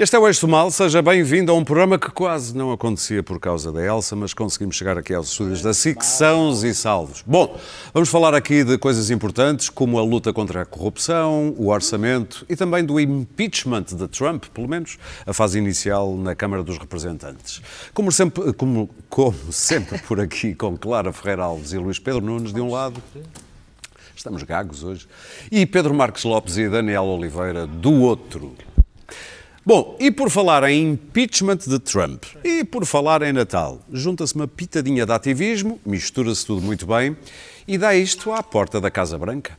Este é o Eixo Mal, seja bem-vindo a um programa que quase não acontecia por causa da Elsa, mas conseguimos chegar aqui aos estúdios da SIC sãos e salvos. Bom, vamos falar aqui de coisas importantes como a luta contra a corrupção, o orçamento e também do impeachment de Trump, pelo menos a fase inicial na Câmara dos Representantes. Como sempre, como, como sempre por aqui com Clara Ferreira Alves e Luís Pedro Nunes de um lado, estamos gagos hoje, e Pedro Marques Lopes e Daniel Oliveira do outro. Bom, e por falar em impeachment de Trump e por falar em Natal, junta-se uma pitadinha de ativismo, mistura-se tudo muito bem e dá isto à porta da Casa Branca.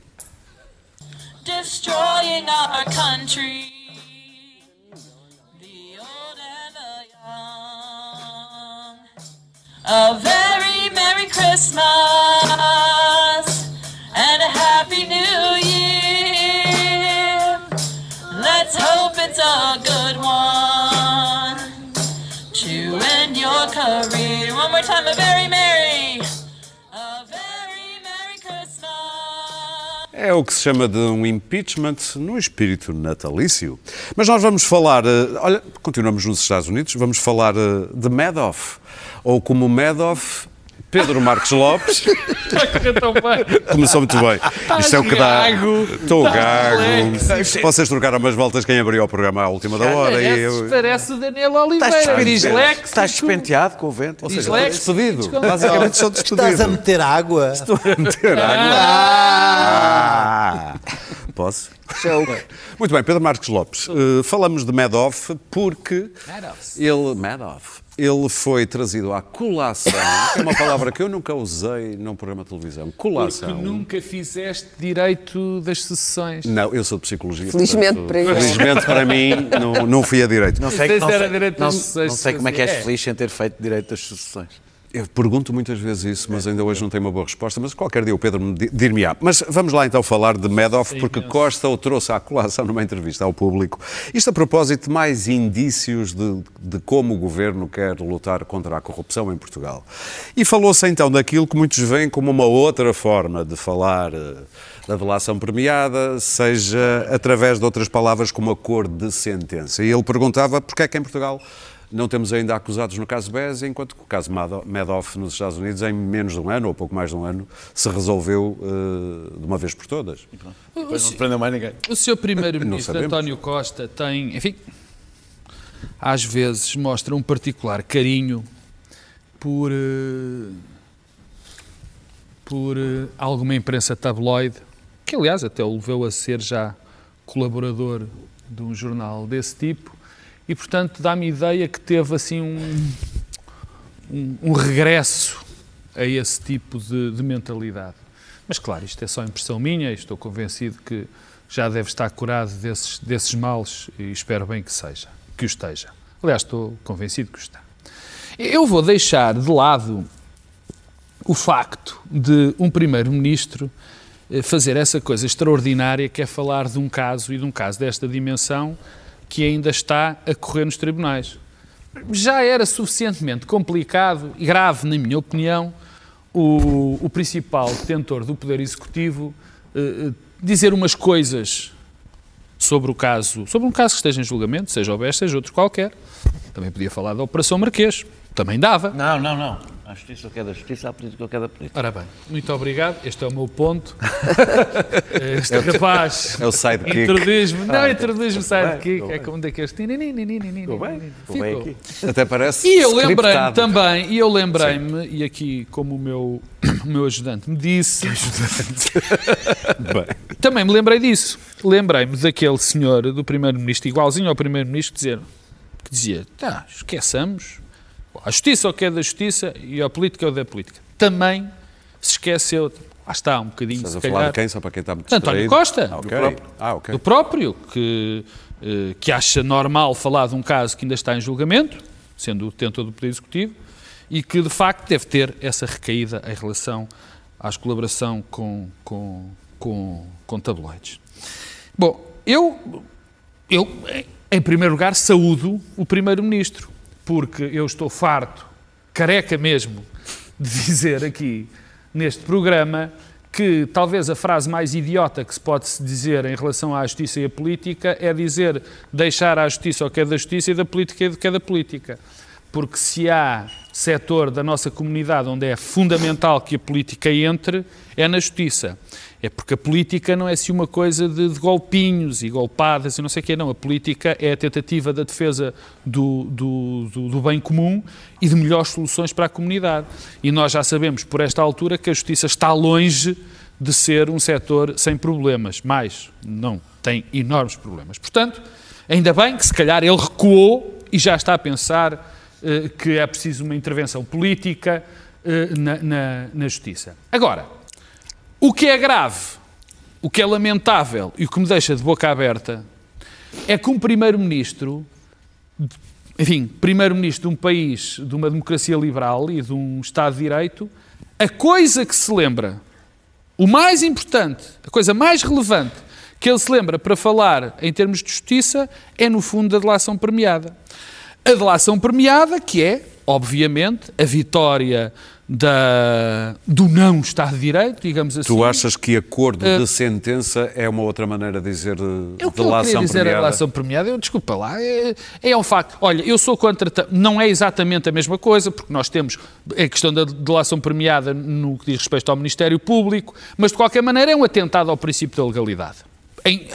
A very Merry Christmas more time, a very Merry. A very Merry Christmas. É o que se chama de um impeachment no espírito natalício. Mas nós vamos falar, eh, olha, continuamos nos Estados Unidos, vamos falar eh, de Madoff, ou como Madoff, Pedro Marques Lopes. tão bem. Começou muito bem. Isto é o que dá. gago, Estou estás gago. Vocês trocaram umas voltas quem abriu o programa à última da hora. E Parece, eu... parece o Daniel Oliveira. Estás. Estás despenteado com o vento. Ou seja, estou despedido. Basicamente sou despedido. Estás a meter água? meter água. Ah. Posso? Muito bem, Pedro Marques Lopes. eh, falamos de Madoff porque Madoff. ele, Madoff, ele foi trazido à colação, que é uma palavra que eu nunca usei num programa de televisão. Porque Colação. nunca fizeste direito das sessões. Não, eu sou de psicologia. Felizmente portanto, para ele. Felizmente para mim, não, não fui a direito. Não sei, não sei, não, não sei como é que és é. feliz sem ter feito direito das sucessões. Eu pergunto muitas vezes isso, mas ainda hoje não tenho uma boa resposta, mas qualquer dia o Pedro me di- dir-me-á. Mas vamos lá então falar de Madoff, porque Costa o trouxe à colação numa entrevista ao público. Isto a propósito de mais indícios de, de como o governo quer lutar contra a corrupção em Portugal. E falou-se então daquilo que muitos veem como uma outra forma de falar eh, da delação premiada, seja através de outras palavras como acordo de sentença. E ele perguntava porque é que em Portugal não temos ainda acusados no caso BES, enquanto que o caso Mado- Madoff nos Estados Unidos, em menos de um ano, ou pouco mais de um ano, se resolveu eh, de uma vez por todas. Depois não se prendeu mais ninguém. O seu primeiro-ministro. António Costa, tem, enfim, às vezes mostra um particular carinho por, eh, por eh, alguma imprensa tabloide, que aliás até o levou a ser já colaborador de um jornal desse tipo, e portanto dá-me ideia que teve assim um, um, um regresso a esse tipo de, de mentalidade. Mas claro, isto é só impressão minha e estou convencido que já deve estar curado desses, desses males e espero bem que seja, que o esteja. Aliás, estou convencido que o está. Eu vou deixar de lado o facto de um primeiro-ministro eh, fazer essa coisa extraordinária que é falar de um caso e de um caso desta dimensão que ainda está a correr nos tribunais. Já era suficientemente complicado e grave, na minha opinião, o, o principal detentor do Poder Executivo eh, eh, dizer umas coisas sobre o caso, sobre um caso que esteja em julgamento, seja o BES, seja outro qualquer. Também podia falar da Operação Marquês, também dava. Não, não, não. A justiça eu quero da justiça, a política eu quero da política. Ora bem, muito obrigado. Este é o meu ponto. Este rapaz É o sidekick. introduz-me. Não, introduz-me bem, sidekick. estou É bem. como daqueles. Estou bem, estou bem aqui. Até parece E eu lembrei-me também, e eu lembrei-me, e aqui como o meu, o meu ajudante me disse, Bem, também me lembrei disso. Lembrei-me daquele senhor do primeiro-ministro, igualzinho ao primeiro-ministro, que dizia, que dizia tá, esqueçamos, a justiça é o que é da justiça e a política é o da política. Também se esqueceu, lá está, um bocadinho, estás se a falar calhar, de quem, só para quem está muito António? Costa. Ah, ok. Do próprio. Ah, ok. do próprio, que, eh, que acha normal falar de um caso que ainda está em julgamento, sendo o detentor do Poder Executivo, e que de facto deve ter essa recaída em relação à colaboração com, com, com, com tabloides. Bom, eu, eu, em primeiro lugar, saúdo o Primeiro-Ministro, porque eu estou farto, careca mesmo, de dizer aqui neste programa que talvez a frase mais idiota que se pode dizer em relação à justiça e à política é dizer deixar à justiça o que é da justiça e da política o que é da política. Porque se há setor da nossa comunidade onde é fundamental que a política entre, é na justiça. É porque a política não é assim uma coisa de, de golpinhos e golpadas e não sei o quê, não. A política é a tentativa da defesa do, do, do, do bem comum e de melhores soluções para a comunidade. E nós já sabemos, por esta altura, que a justiça está longe de ser um setor sem problemas. Mais, não, tem enormes problemas. Portanto, ainda bem que se calhar ele recuou e já está a pensar eh, que é preciso uma intervenção política eh, na, na, na justiça. Agora, o que é grave, o que é lamentável e o que me deixa de boca aberta é que um primeiro-ministro, enfim, primeiro-ministro de um país, de uma democracia liberal e de um Estado de Direito, a coisa que se lembra, o mais importante, a coisa mais relevante que ele se lembra para falar em termos de justiça é, no fundo, a delação premiada. A delação premiada, que é, obviamente, a vitória da, do não Estado de Direito, digamos assim. Tu achas que acordo uh, de sentença é uma outra maneira de dizer é o que delação eu dizer premiada? a delação premiada, eu, desculpa lá, é, é um facto. Olha, eu sou contra, não é exatamente a mesma coisa, porque nós temos a questão da delação premiada no que diz respeito ao Ministério Público, mas de qualquer maneira é um atentado ao princípio da legalidade. Em,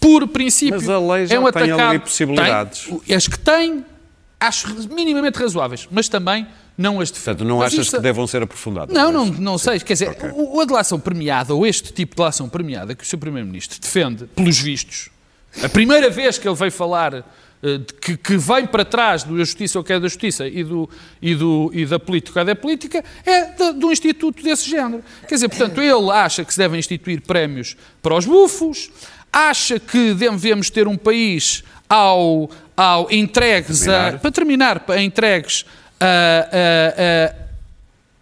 por princípio, mas a lei já é um tem atacado, ali possibilidades. Tem, as que têm, acho minimamente razoáveis, mas também não as defendo. Portanto, não Mas achas isso- que devam ser aprofundadas? Não, não, não sei. Quer dizer, Ok. o, a delação premiada, ou este tipo de delação premiada que o Sr. Primeiro-Ministro defende, pelos vistos, a primeira vez que ele veio falar eh, de que, que vem para trás da justiça ou que é da justiça e, do, e, do, e da política ou é da política, é de, de um instituto desse género. Quer dizer, portanto, ele acha que se devem instituir prémios para os bufos, acha que devemos ter um país ao, ao entregues a, Terminar. para terminar, entregues a, a-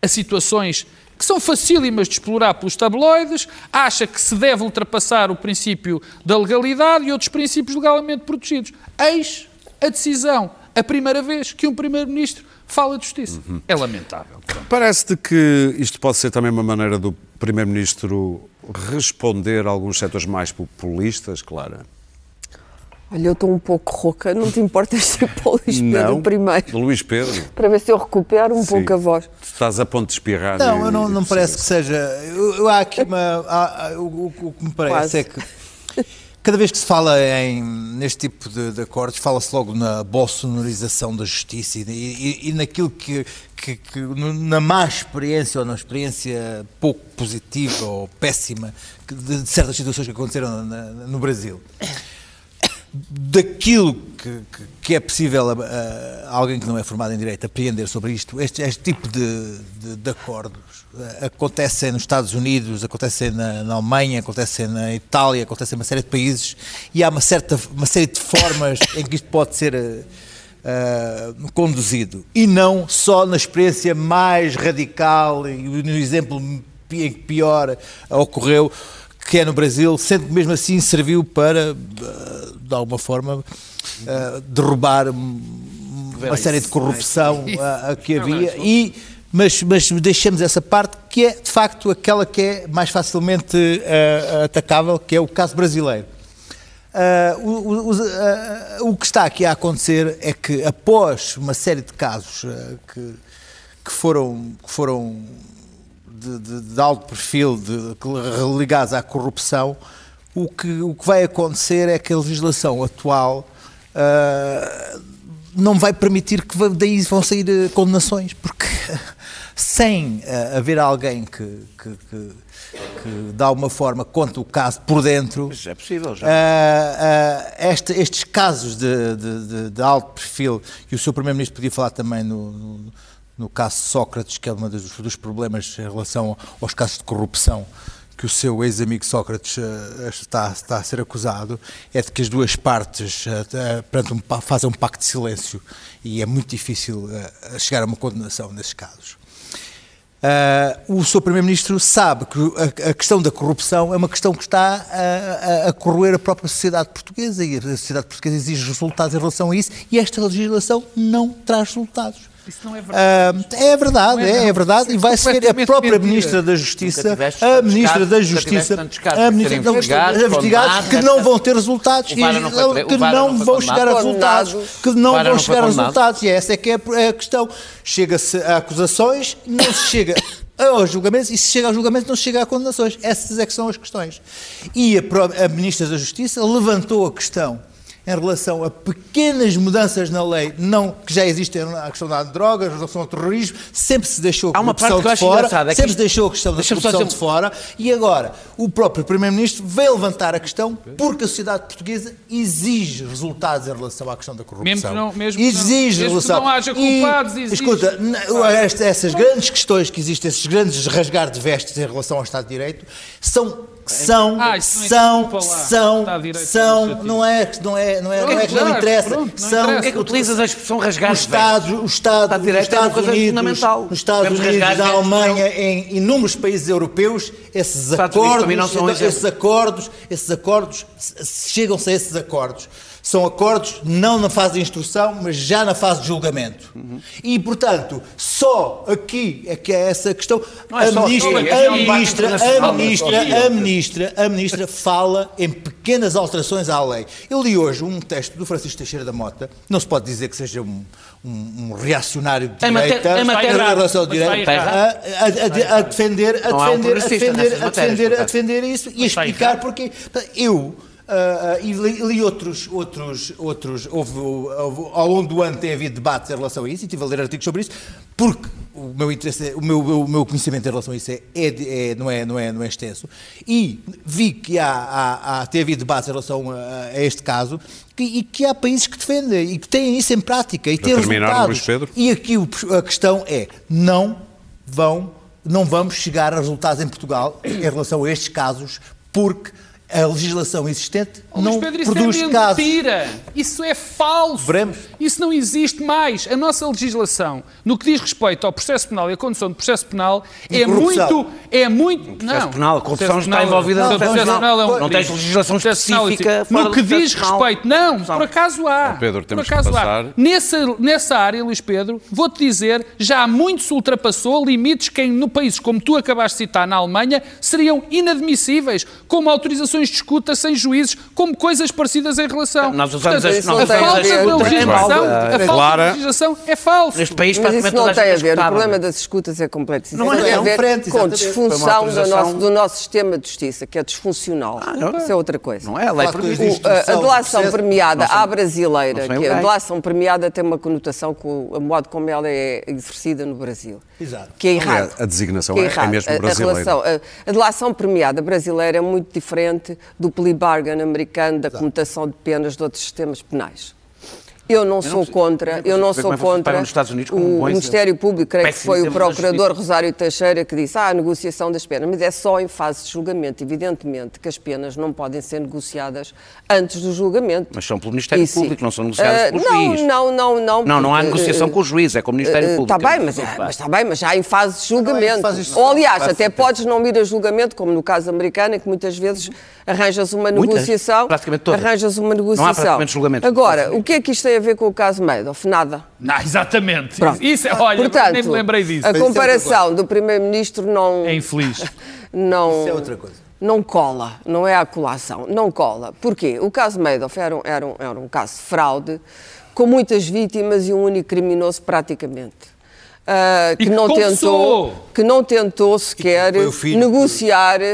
a- situações que são facílimas de explorar pelos tabloides, acha que se deve ultrapassar o princípio da legalidade e outros princípios legalmente protegidos. Eis a decisão, a primeira vez que um Primeiro-Ministro fala de justiça. É lamentável. Parece-te que isto pode ser também uma maneira do Primeiro-Ministro responder a alguns setores mais populistas, Clara? Olha, eu estou um pouco rouca, não te importas ser para o Luís Pedro primeiro, Luís Pedro, para ver se eu recupero um Sim. pouco a voz. tu estás a ponto de espirrar. Não, e- eu não, não parece que seja. Eu, eu há aqui uma. há- o, o- o que me parece Quase. é que cada vez que se fala em, neste tipo de, de acordos, fala-se logo na bolsonarização da justiça e, e- e naquilo que, que- que no- na má experiência ou na experiência pouco positiva ou péssima de, de certas situações que aconteceram na- no Brasil daquilo que, que- que é possível a, a alguém que não é formado em Direito apreender sobre isto, este, este tipo de, de- de acordos eh, acontecem nos Estados Unidos, acontecem na, na Alemanha, acontecem na Itália, acontecem em uma série de países e há uma, certa, uma série de formas em que isto pode ser eh, conduzido. E não só na experiência mais radical e no exemplo em que pior ocorreu que é no Brasil, sendo que mesmo assim serviu para, eh, de alguma forma, eh, derrubar um- uma série de corrupção a que havia. e mas, mas deixamos essa parte que é de facto aquela que é mais facilmente eh, atacável, que é o caso brasileiro. Ah, o, o- ah, o que está aqui a acontecer é que após uma série de casos que, que foram, que foram de, de- de alto perfil, de, ligados à corrupção, o que, o que vai acontecer é que a legislação atual ah, não vai permitir que daí vão sair eh, condenações, porque sem ah, haver alguém que, que, que, que de alguma forma conte o caso por dentro, Mas é possível já. ah, ah, este- estes casos de, de- de- alto perfil, e o seu Primeiro-Ministro podia falar também no, no- no caso de Sócrates, que é um dos, dos problemas em relação aos casos de corrupção que o seu ex-amigo Sócrates ah, está, está a ser acusado, é de que as duas partes um pa- fazem um pacto de silêncio e é muito difícil chegar a uma condenação nesses casos. O Sr. Primeiro-Ministro sabe que a, a questão da corrupção é uma questão que está a, a, a corroer a própria sociedade portuguesa e a sociedade portuguesa exige resultados em relação a isso e esta legislação não traz resultados. Isso não é verdade. Uh, é verdade, é, é, é, verdade. E vai ser a própria mentira. Ministra da Justiça, a Ministra da Justiça, a Ministra da Justiça, investigados que não vão ter resultados e que não vão chegar a resultados, que não vão chegar a resultados. E essa é que é a questão. Chega-se a acusações, não se chega aos julgamentos e se chega aos julgamentos não se chega a condenações. Essas é que são as questões. E a, a Ministra da Justiça levantou a questão em relação a pequenas mudanças na lei não, que já existem a questão da drogas, a relação ao terrorismo, sempre se deixou a corrupção de fora, é sempre se deixou a questão da corrupção de fora e agora o próprio Primeiro-Ministro veio levantar a questão porque a sociedade portuguesa exige resultados em relação à questão da corrupção. Mesmo que não, mesmo exige não, relação. não haja culpados, e, exige. Escuta, essas grandes questões que existem, esses grandes rasgar de vestes em relação ao Estado de Direito, são são, ah, são, são, são, não é, não é, não é, não é que não interessa. Pronto, não são, Porquê é que utilizas a expressão rasgar os Estados, o Estado, os Estados Unidos, os Estados Unidos, na Alemanha, em inúmeros países europeus, esses acordos, esses acordos, esses acordos, chegam-se a esses acordos são acordos não na fase de instrução, mas já na fase de julgamento. Uhum. E, portanto, só aqui é que é essa questão. É a, ministra, a, ministra, a, ministra, a, ministra, a ministra fala em pequenas alterações à lei. Eu li hoje um texto do Francisco Teixeira da Mota, não se pode dizer que seja um, um, um reacionário de direita, em relação ao direito, a, defender, a defender, a defender, a defender, a defender isso e a explicar porque eu Uh, e li, li, outros, outros, outros. Houve, houve, ao longo do ano tem havido debates em relação a isso e estive a ler artigos sobre isso, porque o meu interesse, o meu, o meu conhecimento em relação a isso é, é, é, não, é, não, é, não é extenso, e vi que há, há, há tem havido debates em relação a, a este caso, que, e que há países que defendem e que têm isso em prática e têm resultados. E aqui a questão é, não vão, não vamos chegar a resultados em Portugal em relação a estes casos, porque a legislação existente oh, não Pedro, isso produz é mentira. Casos. Isso é falso. Veremos. Isso não existe mais. A nossa legislação, no que diz respeito ao processo penal e à condução do processo penal, é muito, é muito. O processo não. penal, a corrupção está envolvida no processo penal. Não, não tens legislação específica. No que diz respeito, não. Por acaso há. Pedro, temos por acaso que passar. há. Nessa, nessa área, Luís Pedro, vou-te dizer, já muito se ultrapassou limites que no países como tu acabaste de citar na Alemanha seriam inadmissíveis, como autorizações de escuta sem juízes, como coisas parecidas em relação. Nós usamos Portanto, a, a falta de legislação, a falta de legislação é falso. Neste país, Mas isso não tem a ver. O problema das escutas é complexo. Não, tem a ver frente, com disfunção do nosso, do nosso sistema de justiça, que é disfuncional. Ah, isso é outra coisa. Não é? A lei A delação premiada à brasileira, que a delação premiada tem uma conotação com o modo como ela é exercida no Brasil. Exato. Que é errado. A designação é, é, mesmo brasileira. A, a, a delação premiada brasileira é muito diferente do plea bargain americano, da comutação de penas de outros sistemas penais. Eu não, eu sou não contra, eu não sou contra o Ministério Público, creio que foi o Procurador Rosário Teixeira que disse, ah, a negociação das penas, mas é só em fase de julgamento, evidentemente que as penas não podem ser negociadas antes do julgamento. Mas são pelo Ministério Público, não são negociadas uh, pelo não, juiz. Não, não, não. Não, não há negociação uh, com o juiz, é com o Ministério uh, Público. Está bem, mas, é, mas está bem, mas já em fase de julgamento. Não, Ou aliás, até podes não ir a julgamento, como no caso americano, em que muitas vezes arranjas uma negociação. Muitas, praticamente todas. Arranjas uma negociação. Não há praticamente julgamento. Agora, o que é que isto tem a ver com o caso Madoff? Nada. Não, exatamente. Pronto. Isso, é, olha, Portanto, nem me lembrei disso. A é comparação do Primeiro-Ministro não. É infeliz. não. Isso é outra coisa. Não cola, não é a colação, não cola. Porquê? O caso Madoff era um, era um, era um caso de fraude, com muitas vítimas e um único criminoso praticamente uh, que, não tentou, que não tentou sequer negociar uh,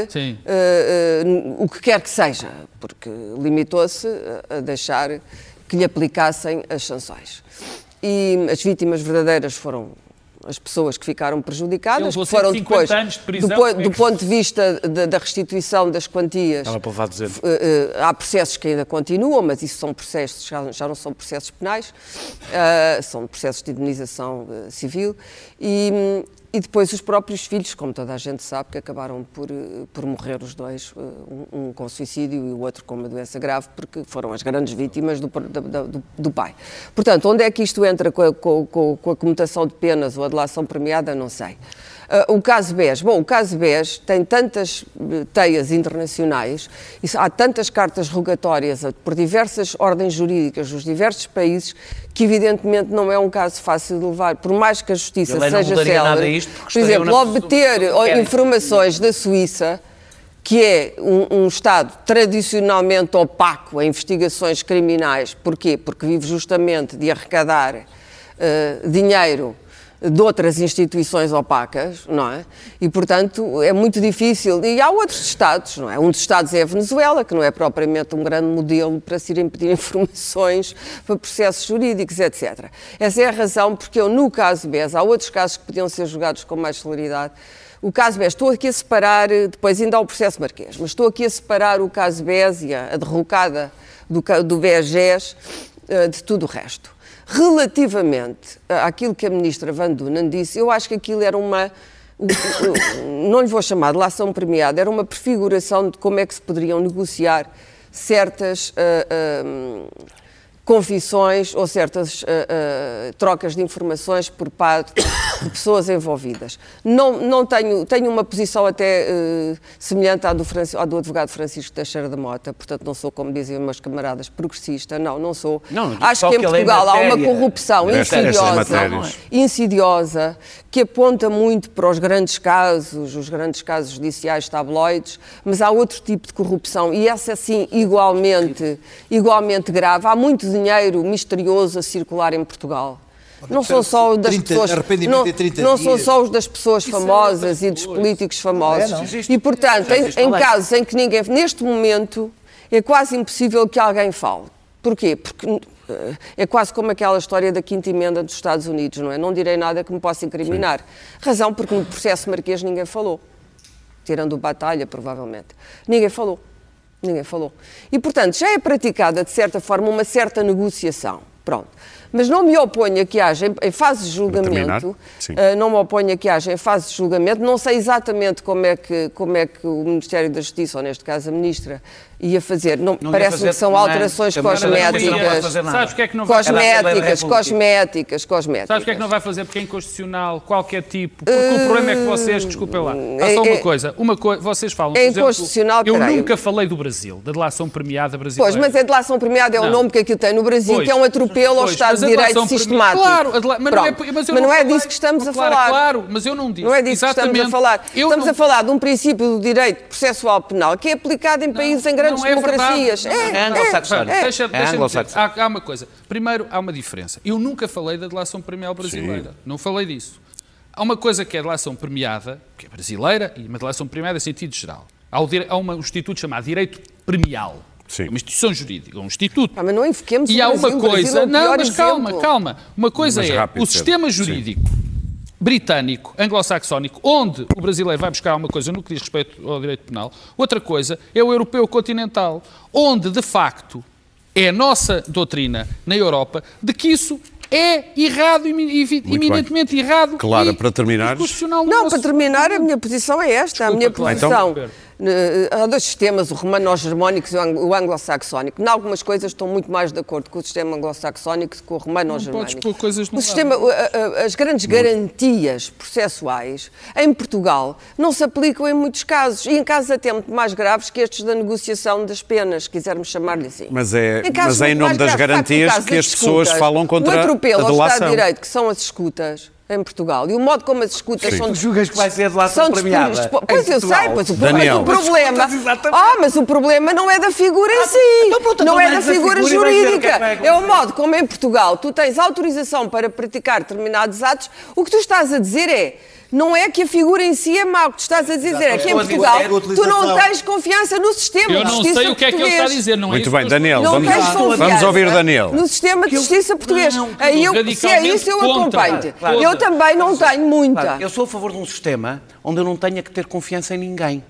uh, o que quer que seja, porque limitou-se a deixar que lhe aplicassem as sanções. E as vítimas verdadeiras foram as pessoas que ficaram prejudicadas, que foram depois, de prisão, do, é do, ponto de vista da, da restituição das quantias, uh, uh, há processos que ainda continuam, mas isso são processos, já, já não são processos penais, uh, são processos de indenização civil, e, e depois os próprios filhos, como toda a gente sabe, que acabaram por, por morrer os dois, um, um com suicídio e o outro com uma doença grave, porque foram as grandes vítimas do, do, do pai. Portanto, onde é que isto entra com a, com, com a comutação de penas ou a delação premiada, não sei. Uh, o caso BES. Bom, o caso BES tem tantas uh, teias internacionais, e há tantas cartas rogatórias por diversas ordens jurídicas dos diversos países, que evidentemente não é um caso fácil de levar, por mais que a justiça seja célere. Por exemplo, obter informações da Suíça que é um, um, Estado tradicionalmente opaco a investigações criminais. Porquê? Porque vive justamente de arrecadar uh, dinheiro de outras instituições opacas, não é? E, portanto, é muito difícil. E há outros Estados, não é? Um dos Estados é a Venezuela, que não é propriamente um grande modelo para se irem pedir informações para processos jurídicos, etc. Essa é a razão porque eu, no caso BES, há outros casos que podiam ser julgados com mais celeridade, o caso BES, estou aqui a separar, depois ainda há o processo Marquês, mas estou aqui a separar o caso BES e a, derrocada do, do BES uh, de tudo o resto. Relativamente àquilo que a ministra Van Dunen disse, eu acho que aquilo era uma, não lhe vou chamar de lação premiada, era uma prefiguração de como é que se poderiam negociar certas uh, uh, confissões ou certas uh, uh, trocas de informações por parte de pessoas envolvidas. Não, não tenho, tenho uma posição até uh, semelhante à do, à do, advogado Francisco Teixeira da Mota, portanto não sou, como diziam meus camaradas, progressista, não, não sou. Não, Acho que em Portugal há uma corrupção insidiosa, insidiosa que aponta muito para os grandes casos, os grandes casos judiciais tabloides, mas há outro tipo de corrupção e essa sim igualmente, igualmente grave. Há muito dinheiro misterioso a circular em Portugal. Não são só das 30, pessoas, não, não são só os das pessoas é famosas e dos políticos famosos. É, e portanto, em, em casos em que ninguém, neste momento, é quase impossível que alguém fale. Porquê? Porque é quase como aquela história da quinta emenda dos Estados Unidos, não é? Não direi nada que me possa incriminar. Sim. Razão porque no processo marquês ninguém falou. Tirando o Batalha, provavelmente. Ninguém falou. Ninguém falou. E, portanto, já é praticada, de certa forma, uma certa negociação. Pronto. Mas não me oponho a que haja, em fase de julgamento, uh, não me oponho a que haja em fase de julgamento, não sei exatamente como é que, como é que o Ministério da Justiça, ou neste caso a Ministra, ia fazer. Não, não parece que são alterações cosméticas. Sabes que é que não vai cosméticas, cosméticas, cosméticas. Sabes o que é que não vai fazer? Porque é inconstitucional qualquer tipo. Porque uh, o problema é que vocês, desculpem lá, há só uma é, coisa. Uma co vocês falam. É inconstitucional. eu nunca falei do Brasil, da delação premiada brasileira. Pois, mas a delação premiada é o nome que aquilo tem no Brasil, pois, que é um atropelo ao Estado de Direito sistemático. Claro, mas não é, mas, mas não é disso que estamos a falar. Claro, mas eu não disse. Não é disso que estamos a falar. Estamos a falar de um princípio do direito processual penal que é aplicado em países em grandes é democracias dias. É, é anglo-saxónico. É, deixa, é anglo há, há, uma coisa. Primeiro, há uma diferença. Eu nunca falei da delação premial brasileira. Sim. Não falei disso. Há uma coisa que é a delação premiada, que é brasileira, e uma delação premiada em sentido geral. Há, o, há um instituto chamado direito premial. Sim. É uma instituição jurídica, um instituto. Ah, mas não invoquemos E há uma coisa. É não, mas calma, exemplo. calma. Uma coisa mas é o sistema jurídico. Sim britânico, anglo-saxónico, onde o brasileiro vai buscar uma coisa no que diz respeito ao direito penal, outra coisa é o europeu continental, onde, de facto, é a nossa doutrina na Europa de que isso é errado, eminentemente errado. Claro, para terminar. Não, para terminar, a minha posição é esta. Desculpa, a minha posição. Então, há dois sistemas, o romano-germânico e o anglo-saxónico. Em algumas coisas estou muito mais de acordo com o sistema anglo-saxónico que com o romano-germânico. coisas o sistema, as grandes garantias processuais em Portugal não se aplicam em muitos casos e em casos até muito mais graves que estes da negociação das penas, se quisermos chamar-lhe assim. Mas é em, mas é em nome das garantias que as pessoas falam contra o atropelo a delação. ao Estado de Direito, que são as escutas, em Portugal. E o modo como as escutas Sim. são... Tu julgas que vai ser a delação premiada Pois eu sei, pois o, Daniel. o problema... Ah, mas o problema não é da figura em ah, si. Então, pronto, não é da figura, figura jurídica. É, é o modo como em Portugal tu tens autorização para praticar determinados atos. O que tu estás a dizer é não é que a figura em si é mau. O que tu estás a dizer é que em Portugal tu não tens confiança no sistema Eu não sei o que é que ele está a dizer. Não é Muito bem, Daniel, vamos, vamos ouvir Daniel. No sistema de justiça português. Aí eu, se é isso, eu acompanho. Eu também não tenho muita. Eu sou a favor de um sistema onde eu não tenha que ter confiança em ninguém.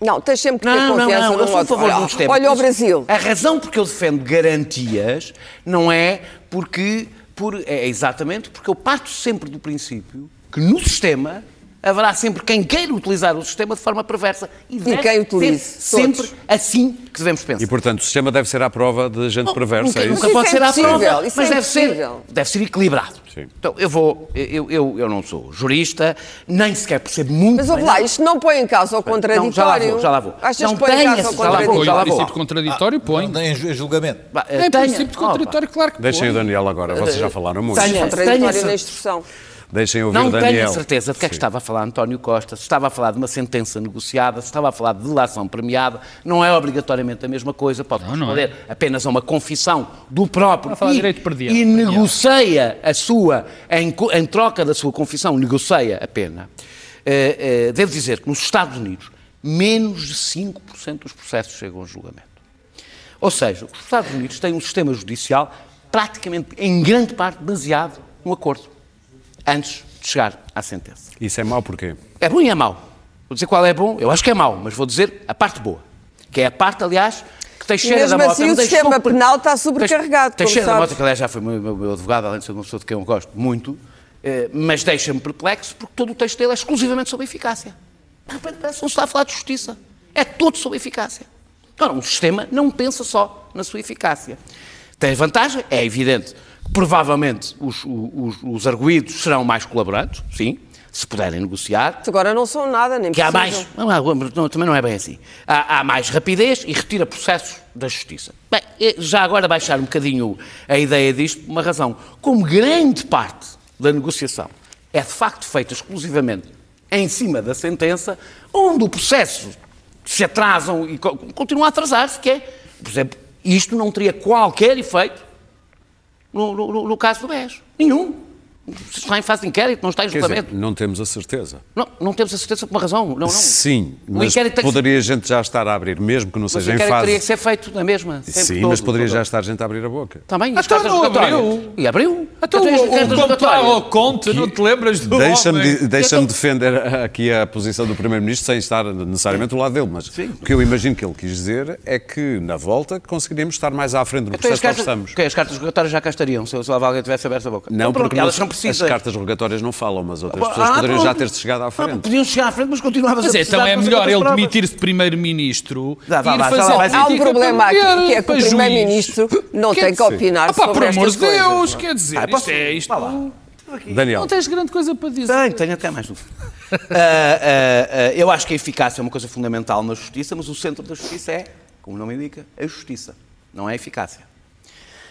Não, tens sempre que ter não, confiança não, não, eu sou a favor de um sistema. Olha o Brasil. A razão porque eu defendo garantias não é porque por, é exatamente porque eu parto sempre do princípio que no sistema haverá sempre quem queira utilizar o sistema de forma perversa. E, e quem utilize. Sempre todos. assim que devemos pensar. E, portanto, o sistema deve ser à prova de gente perversa, nunca, é isso? Nunca pode isso ser é à prova, isso mas é deve, ser, deve ser equilibrado. Sim. Então, eu vou, eu, eu, eu não sou jurista, nem sequer percebo muito Mas ouve lá, isto não põe em causa o contraditório. Não, já lá vou, já lá vou. Achas não que põe em causa o já lá vou, contraditório? já lá O vou. princípio contraditório põe. Não, em ju- em julgamento. Bah, É tenha- princípio contraditório, claro que Deixem põe. o Daniel agora, vocês já falaram muito. Tenha- Contraditório tenha- na instrução. Deixem ouvir Não o Daniel. tenho a certeza de que é que estava a falar António Costa, se estava a falar de uma sentença negociada, se estava a falar de delação premiada, não é obrigatoriamente a mesma coisa, pode Não, não responder apenas a uma confissão do próprio Está a falar e, direito perdido. e negocia a sua, em, em troca da sua confissão, negocia a pena. Eh, eh, devo dizer que nos Estados Unidos, menos de 5% dos processos chegam a julgamento. Ou seja, os Estados Unidos têm um sistema judicial praticamente, em grande parte, baseado no acordo, antes de chegar à sentença. Isso é mau porquê? É bom e é mau. Vou dizer qual é bom, eu acho que é mau, mas vou dizer a parte boa. Que é a parte, aliás, que Teixeira Mesmo da Mota assim, me o sistema penal está sobrecarregado, como Teixeira da. Mota, que aliás já foi meu, meu, meu advogado, além de ser uma pessoa de quem eu gosto muito, eh, mas deixa-me perplexo porque todo o texto dele é exclusivamente sobre eficácia. De repente parece que não se está a falar de justiça. É todo sobre eficácia. Ora, um sistema não pensa só na sua eficácia. Tem vantagem, é evidente, provavelmente os, os, os arguídos serão mais colaborantes, sim, se puderem negociar, Agora não são nada, nem que há mais. Não, não, também não é bem assim. Há, há mais rapidez e retira processos da justiça. Bem, já agora baixar um bocadinho a ideia disto, por uma razão. Como grande parte da negociação é de facto feita exclusivamente em cima da sentença, onde o processo se atrasam e co- continua a atrasar-se, que é, por exemplo, isto não teria qualquer efeito no, no- no caso do BES. Nenhum. Está em fase de inquérito, não está em Quer dizer, julgamento. não temos a certeza. Não, não temos a certeza por uma razão. Não, não. Sim, O mas poderia a gente já estar a abrir, mesmo que não Mas seja o em inquérito teria que fase. ser feito na mesma. Sim, todo, mas poderia todo. já estar gente a abrir a boca. Também, então não abriu. E abriu. Então Até o, o ao Conte, não te lembras do Deixa-me homem? di- deixa-me Então- defender aqui a posição do Primeiro-Ministro sem estar necessariamente do lado dele, mas Sim. o que eu imagino que ele quis dizer é que, na volta, conseguiríamos estar mais à frente do Então processo que estamos. que as cartas rogatórias já cá estariam, se, se alguém tivesse aberto a boca. Não, Então, porque elas não- as cartas rogatórias não falam, mas outras Ah, pessoas poderiam já ter chegado à Ah, frente. podiam chegar à frente, mas continuavas Mas a é, precisar então é melhor ele demitir-se de primeiro-ministro e vá, ir fazer lá. Há um política problema aqui, que é que o. Primeiro-Ministro não tem que dizer, opinar ah, pá, por sobre amor estas de Deus, coisas. quer dizer, Ah, isto é isto. Daniel, Não tens grande coisa para dizer. Tenho, tenho até mais dúvida. Ah, ah, ah, eu acho que a eficácia é uma coisa fundamental na justiça, mas o centro da justiça é, como o nome indica, a justiça, não é a eficácia.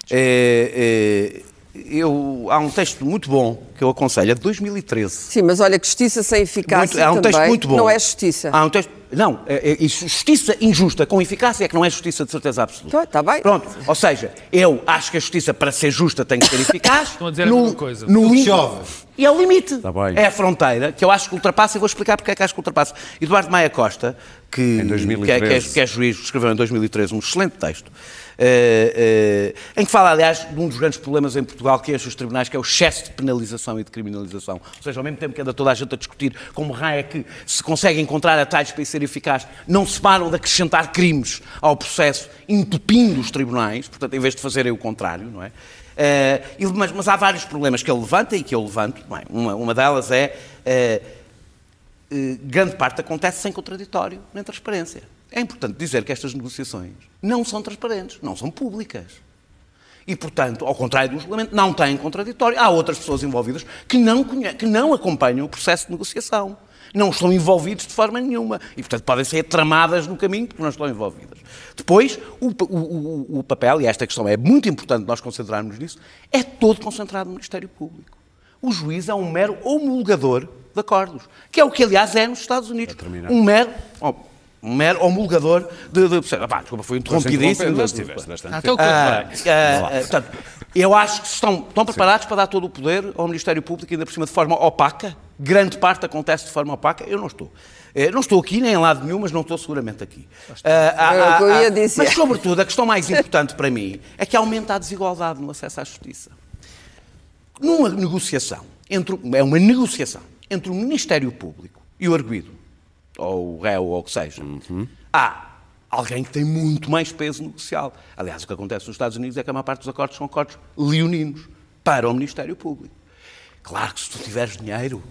É, é, eu, há um texto muito bom que eu aconselho, é de 2013. Sim, mas olha justiça sem eficácia Muito- há um também texto muito bom. não é justiça. Há um texto, não, é, é, justiça injusta com eficácia é que não é justiça de certeza absoluta. Tá, tá bem. Pronto, ou seja, eu acho que a justiça para ser justa tem que ser eficaz. Estão a dizer a mesma coisa. No Chove. E é o limite. Tá bem. É a fronteira que eu acho que ultrapassa e vou explicar porque é que acho que ultrapassa. Eduardo Maia Costa, que, que, é, 2013. que, é, que é juiz, escreveu em 2013 um excelente texto, eh, eh, em que fala, aliás, de um dos grandes problemas em Portugal que é os tribunais, que é o excesso de penalização e de criminalização. Ou seja, ao mesmo tempo que anda toda a gente a discutir como raio é que se consegue encontrar atalhos para isso ser eficaz, não se param de acrescentar crimes ao processo, entupindo os tribunais, portanto, em vez de fazerem o contrário, não é? E- mas, mas há vários problemas que ele levanta e que eu levanto. Bem, uma, uma delas é eh, eh, grande parte acontece sem contraditório nem transparência. É importante dizer que estas negociações não são transparentes, não são públicas. E, portanto, ao contrário do julgamento, não têm contraditório. Há outras pessoas envolvidas que não, que não acompanham o processo de negociação. Não estão envolvidos de forma nenhuma. E, portanto, podem ser tramadas no caminho porque não estão envolvidas. Depois, o, o- o- papel, e esta questão é muito importante nós concentrarmos nisso, é todo concentrado no Ministério Público. O juiz é um mero homologador de acordos, que é o que, aliás, é nos Estados Unidos. terminar. Um mero, oh, um mero homologador de... de, ah, pá, desculpa, foi interrompidíssimo. Mas tiveste bastante Ah, Ah, ah, portanto, eu acho que estão, estão preparados para dar todo o poder ao Ministério Público, ainda por cima de forma opaca. Grande parte acontece de forma opaca. Eu não estou. Eh, Não estou aqui nem em lado nenhum, mas não estou seguramente aqui. Ah, ah, ah, ah. Mas, sobretudo, a questão mais importante para mim é que aumenta a desigualdade no acesso à justiça. Numa negociação, entre, é uma negociação entre o Ministério Público e o arguido, ou o réu, ou o que seja, há alguém que tem muito mais peso negocial. Aliás, o que acontece nos Estados Unidos é que a maior parte dos acordos são acordos leoninos para o Ministério Público. Claro que se tu tiveres dinheiro,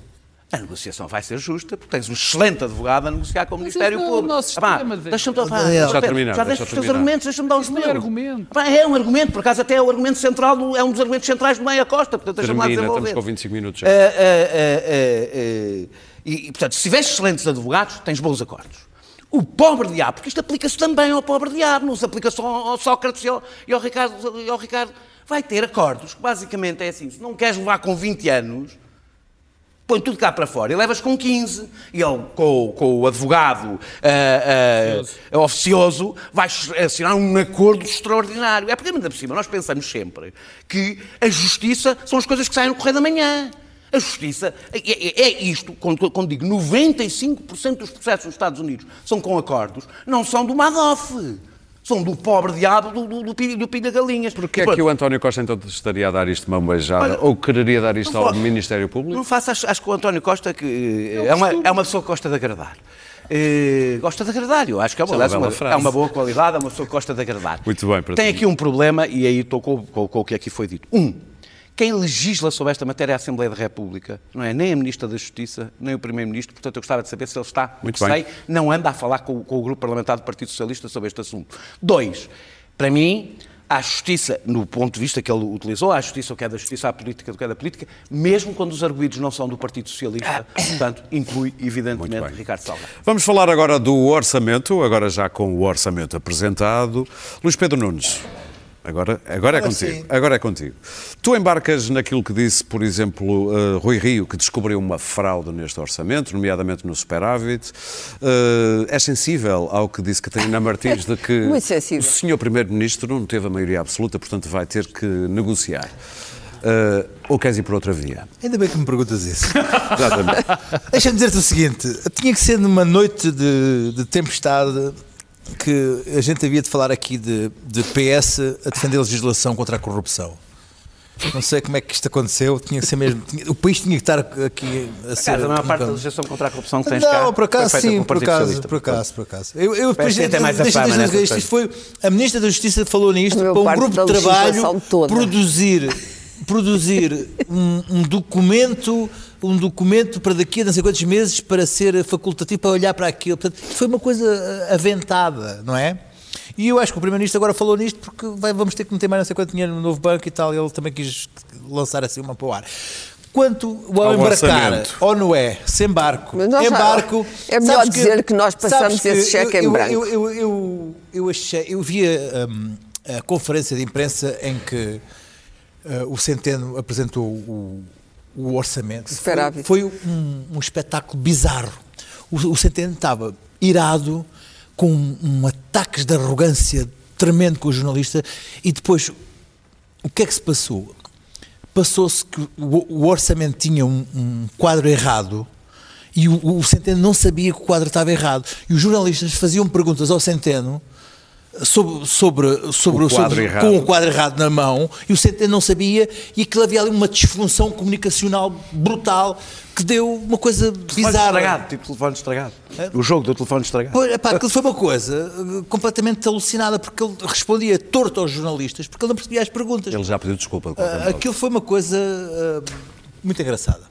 A negociação vai ser justa, porque tens um excelente advogado a negociar com o Ministério é o Público. Deixa-me Deixa Pedro, terminar, Já deixa os teus argumentos, deixa-me dar os não é meus. argumento. É um argumento, por acaso até é o argumento central, do- é um dos argumentos centrais do Meia Costa, portanto deixa-me lá desenvolver. estamos com 25 minutos já. Ah, ah, ah, ah, ah, e, e, portanto, se tiveres excelentes advogados, tens bons acordos. O pobre diabo, porque isto aplica-se também ao pobre diabo, não se aplica só ao Sócrates e ao, e ao Ricardo, e ao Ricardo. Vai ter acordos, que basicamente é assim, se não queres levar com 20 anos, põe tudo cá para fora e levas com 15. E ele, com, com o advogado ah, ah, oficioso, vai assinar um acordo extraordinário. É porque, ainda por cima, nós pensamos sempre que a justiça são as coisas que saem no correio da manhã. A justiça é, é- é isto, quando, quando digo 95% dos processos nos Estados Unidos são com acordos, não são do Madoff. São do pobre diabo do, do, do, do pilha galinhas. Porquê é que o António Costa então estaria a dar isto de mão beijada? Olha, ou quereria dar isto ao Ministério Público? Não faço, acho, acho que o António Costa que, eh, é, uma, é uma pessoa que gosta de agradar. Eh, gosta de agradar, eu acho que é uma, é uma uma- frase. é uma boa qualidade, é uma pessoa que gosta de agradar. Muito bem, para Tem ti. aqui um problema, e aí estou com, com- com o que aqui foi dito. Um, quem legisla sobre esta matéria é a Assembleia da República, não é nem a Ministra da Justiça, nem o Primeiro-Ministro, portanto eu gostava de saber se ele está, Muito sei, não anda a falar com, o- com o Grupo Parlamentar do Partido Socialista sobre este assunto. Dois, para mim, a justiça, no ponto de vista que ele utilizou, a justiça o que é da justiça, a política do que é da política, mesmo quando os arguídos não são do Partido Socialista, portanto, inclui, evidentemente. Ricardo Salgado. Vamos falar agora do orçamento, agora já com o orçamento apresentado. Luís Pedro Nunes, agora, agora é contigo. sim. Agora é contigo. Tu embarcas naquilo que disse, por exemplo, eh, Rui Rio, que descobriu uma fraude neste orçamento, nomeadamente no superávit. Eh, é sensível ao que disse Catarina Martins de que o senhor Primeiro-Ministro não teve a maioria absoluta, portanto vai ter que negociar. Eh, ou queres ir por outra via? Ainda bem que me perguntas isso. Exatamente. Deixa-me dizer-te o seguinte: tinha que ser numa noite de, de tempestade que a gente havia de falar aqui de, de PS a defender a legislação contra a corrupção. Não sei como é que isto aconteceu, tinha que ser mesmo. tinha- o país tinha que estar aqui a ser. Caso, a maior parte da legislação contra a corrupção que tens cá não, por acaso sim, por acaso, por acaso, por acaso. Eu, eu depois, tem mais a deixa- fama deixa- nessas isto foi, a Ministra da Justiça falou nisto para um grupo de trabalho produzir, produzir um, um documento, um documento para daqui a não sei quantos meses para ser facultativo, para olhar para aquilo. Portanto, foi uma coisa uh, aventada, não é? E eu acho que o Primeiro-Ministro agora falou nisto porque vai- vamos ter que meter mais não sei quanto dinheiro no novo banco e tal. Ele também quis lançar assim uma para o ar. Quanto ao, Ao embarcar, orçamento. ou não é, se embarco, Mas nós já- embarco. é melhor sabes dizer que nós passamos que esse cheque eu, em branco. Eu, eu, eu, eu achei, eu via hum, a conferência de imprensa em que o Centeno apresentou o, o orçamento. Foi, foi um, um espetáculo bizarro. O, o Centeno estava irado, com um, um ataques de arrogância tremendo com o jornalista, e depois, o que é que se passou? Passou-se que o, o orçamento tinha um, um quadro errado e o, o Centeno não sabia que o quadro estava errado. E os jornalistas faziam perguntas ao Centeno sobre, sobre, sobre, O sobre- errado. com o quadro errado na mão e o Centeno não sabia e aquilo havia ali uma disfunção comunicacional brutal que deu uma coisa Telefone bizarra. estragado, tipo telefone estragado. O jogo do telefone estragado. Pois, epá, aquilo foi uma coisa eh, completamente alucinada porque ele respondia torto aos jornalistas porque ele não percebia as perguntas. Ele já pediu desculpa. modo. aquilo foi uma coisa ah, muito engraçada.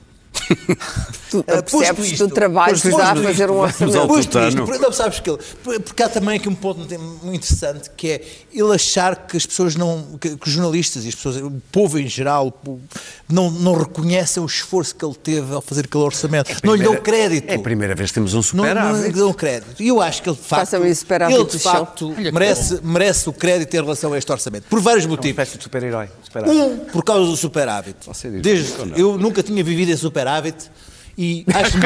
Tu percebes isto, do trabalho que dá a isto, fazer um orçamento. Posto isto, porque- não, sabes que ele, porque há também aqui um ponto muito interessante que é ele achar que as pessoas não, que, que os jornalistas e as pessoas, o povo em geral, povo, não, não reconhecem o esforço que ele teve ao fazer aquele orçamento. não lhe dão crédito. É a primeira vez que temos um Não, não superávit. lhe dão crédito. E eu acho que ele de facto, superávit ele, de facto merece, merece o crédito em relação a este orçamento. Por vários Uma motivos. espécie de super-herói. super-herói. Um, por causa do superávit. Desde, eu nunca tinha vivido em superávit e acho que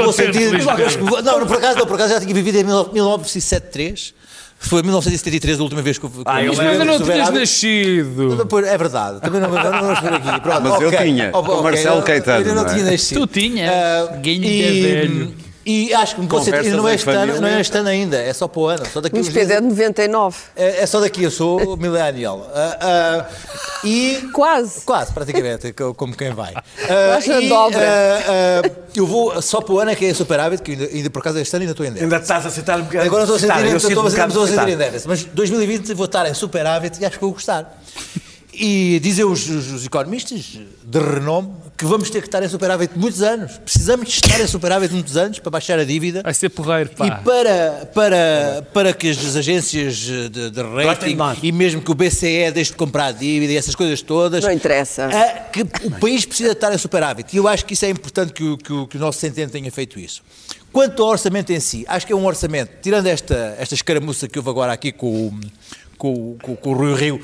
que vou- não, por acaso, não, por acaso já tinha vivido em 1973. Foi em 1973 a última vez que eu que Ah, eu eu vivi Ainda não tinhas nascido. É verdade, também não, não vamos por aqui. Pronto, Mas eu ok. tinha, Oh, com ok, Marcelo eu- Caetano, Eu ainda não não é? tinha nascido. Tu tinhas, Ah, ganho e, de velho. E acho que Não é, este ano, não é este ano ainda, é só para o ano. Só daqui dias- Pedro é de 99. é, é só daqui, eu sou millennial. Ah, ah, e Quase. Quase, praticamente, co- como quem vai. Na e, ah, eu vou só para o ano é que é superávit, que ainda, ainda por acaso este ano ainda estou em déficit. Ainda estás a sentar um bocado. Agora não estou a sentir, eu estou, um a sentir- bocado estou a sentir em excitado. déficit, mas 2020 vou estar em superávit e acho que vou gostar. E dizem os, os- os economistas de renome que vamos ter que estar em superávit muitos anos. Precisamos de estar em superávit muitos anos para baixar a dívida. Vai ser porreiro, pá. E para, para, para que as agências de, de rating e mesmo que o BCE deixe de comprar dívida e essas coisas todas. Não interessa. ah, que o país precisa estar em superávit. E eu acho que isso é importante que o, que o, que o nosso centeno tenha feito isso. Quanto ao orçamento em si, acho que é um orçamento, tirando esta, esta escaramuça que houve agora aqui com o, com, o- com, com o Rui Rio,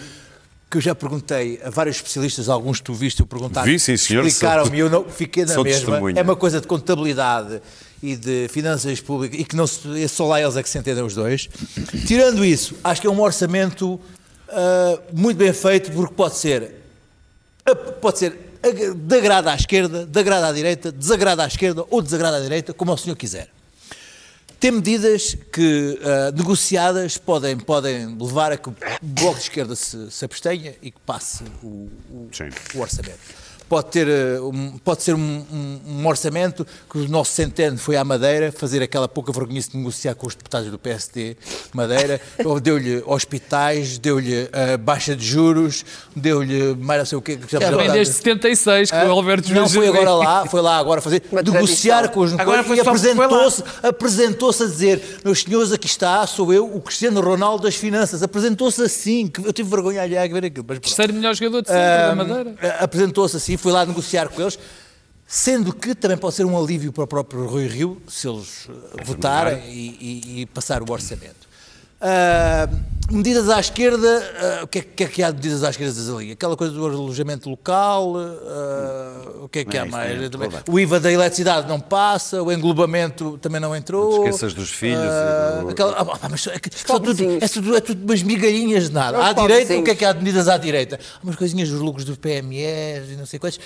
que eu já perguntei a vários especialistas, alguns que tu viste eu perguntar, Vi, explicaram-me eu não, fiquei na mesma. testemunha. É uma coisa de contabilidade e de finanças públicas e que não se, só lá eles é que se entendem os dois. Tirando isso, acho que é um orçamento ah, muito bem feito porque pode ser pode ser ag- de agrado à esquerda, de agrado à direita, desagrado à esquerda ou desagrado à direita, como o senhor quiser. Tem medidas que, ah, negociadas, podem, podem levar a que o Bloco de Esquerda se, se abstenha e que passe o, o- o orçamento. Pode, ter, um- pode ser um, um- um orçamento que o nosso centeno foi à Madeira fazer aquela pouca vergonha de negociar com os deputados do PSD Madeira, ou deu-lhe hospitais, deu-lhe ah, baixa de juros, deu-lhe mais não sei o quê. que já Também apresentaram- desde 76 que ah, o Alberto Não foi agora lá, foi lá agora fazer, Uma negociar tradição. com os Agora e apresentou-se apresentou-se a dizer, meus senhores, aqui está, sou eu, o Cristiano Ronaldo das finanças. Apresentou-se assim, que eu tive vergonha alheia a ver aquilo. Mas. Terceiro melhor jogador de sempre da Madeira. Apresentou-se assim, foi lá negociar com eles, sendo que também pode ser um alívio para o próprio Rui Rio, se eles ah, votarem e, e- e passar o orçamento. Ah, medidas à esquerda, ah, o que é, que é que há de medidas à esquerda ali? Aquela coisa do alojamento local, ah, o que é que É, há isso mais? é o IVA da eletricidade não passa, o englobamento também não entrou. Não te esqueças dos filhos e Ah, do- aquela- ah, mas é, que tudo, é, tudo, é tudo umas migalhinhas de nada. À direita, o que é que há de medidas à direita? Há umas coisinhas dos lucros do PME e não sei quantos.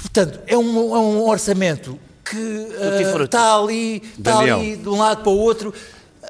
Portanto, é um, é um orçamento que frutti. está ali, está ali de um lado para o outro.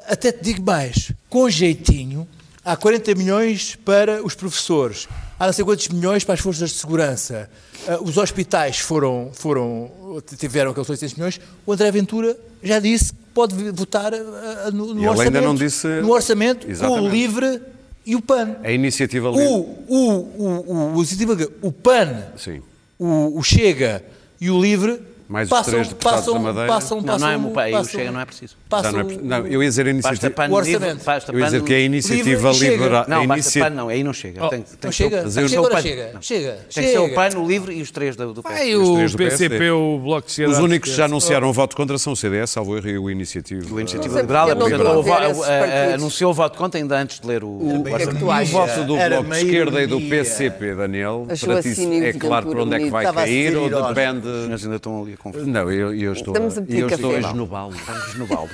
Até te digo mais, com jeitinho, há 40 milhões para os professores, há não sei quantos milhões para as forças de segurança. Ah, os hospitais foram, foram, tiveram aqueles 800 milhões. O André Ventura já disse que pode votar ah, no, no E orçamento. ainda não disse- No orçamento, com o. LIVRE e o PAN. A iniciativa O, livre. o, o, o, o, iniciativa- o PAN, Sim. o, o Chega e o LIVRE Mais os passam, três deputados passam, da Madeira. passam, Não, passam, não é, pá, aí o passam- Chega não é preciso. passam não, é não, eu ia dizer a Basta iniciativa. PAN O orçamento. livre, basta Eu ia dizer que é a iniciativa Livre, chega. liberal. Não, a basta inici- PAN não, aí não chega. Oh, tem, tem não que ser o- chega, ser o PAN. chega, Não. chega, Tem que ser o chega. PAN, o livre e os três do, do Ah, PSD. Os o do PCP, o Bloco de Esquerda. Os únicos que já anunciaram o voto contra são o CDS, salvo erro, e o Iniciativa. O Iniciativa Não Liberal não a- partidos. anunciou o voto contra ainda antes de ler o, é orçamento. o achas? voto do Bloco de Esquerda e do. PCP, Daniel, para ti é claro para onde é que vai cair ou. Os depende... senhores ainda estão ali confundir. Não, eu, eu estou, Estamos a eu estou a café. esnobá-lo. Vamos esnová-lo.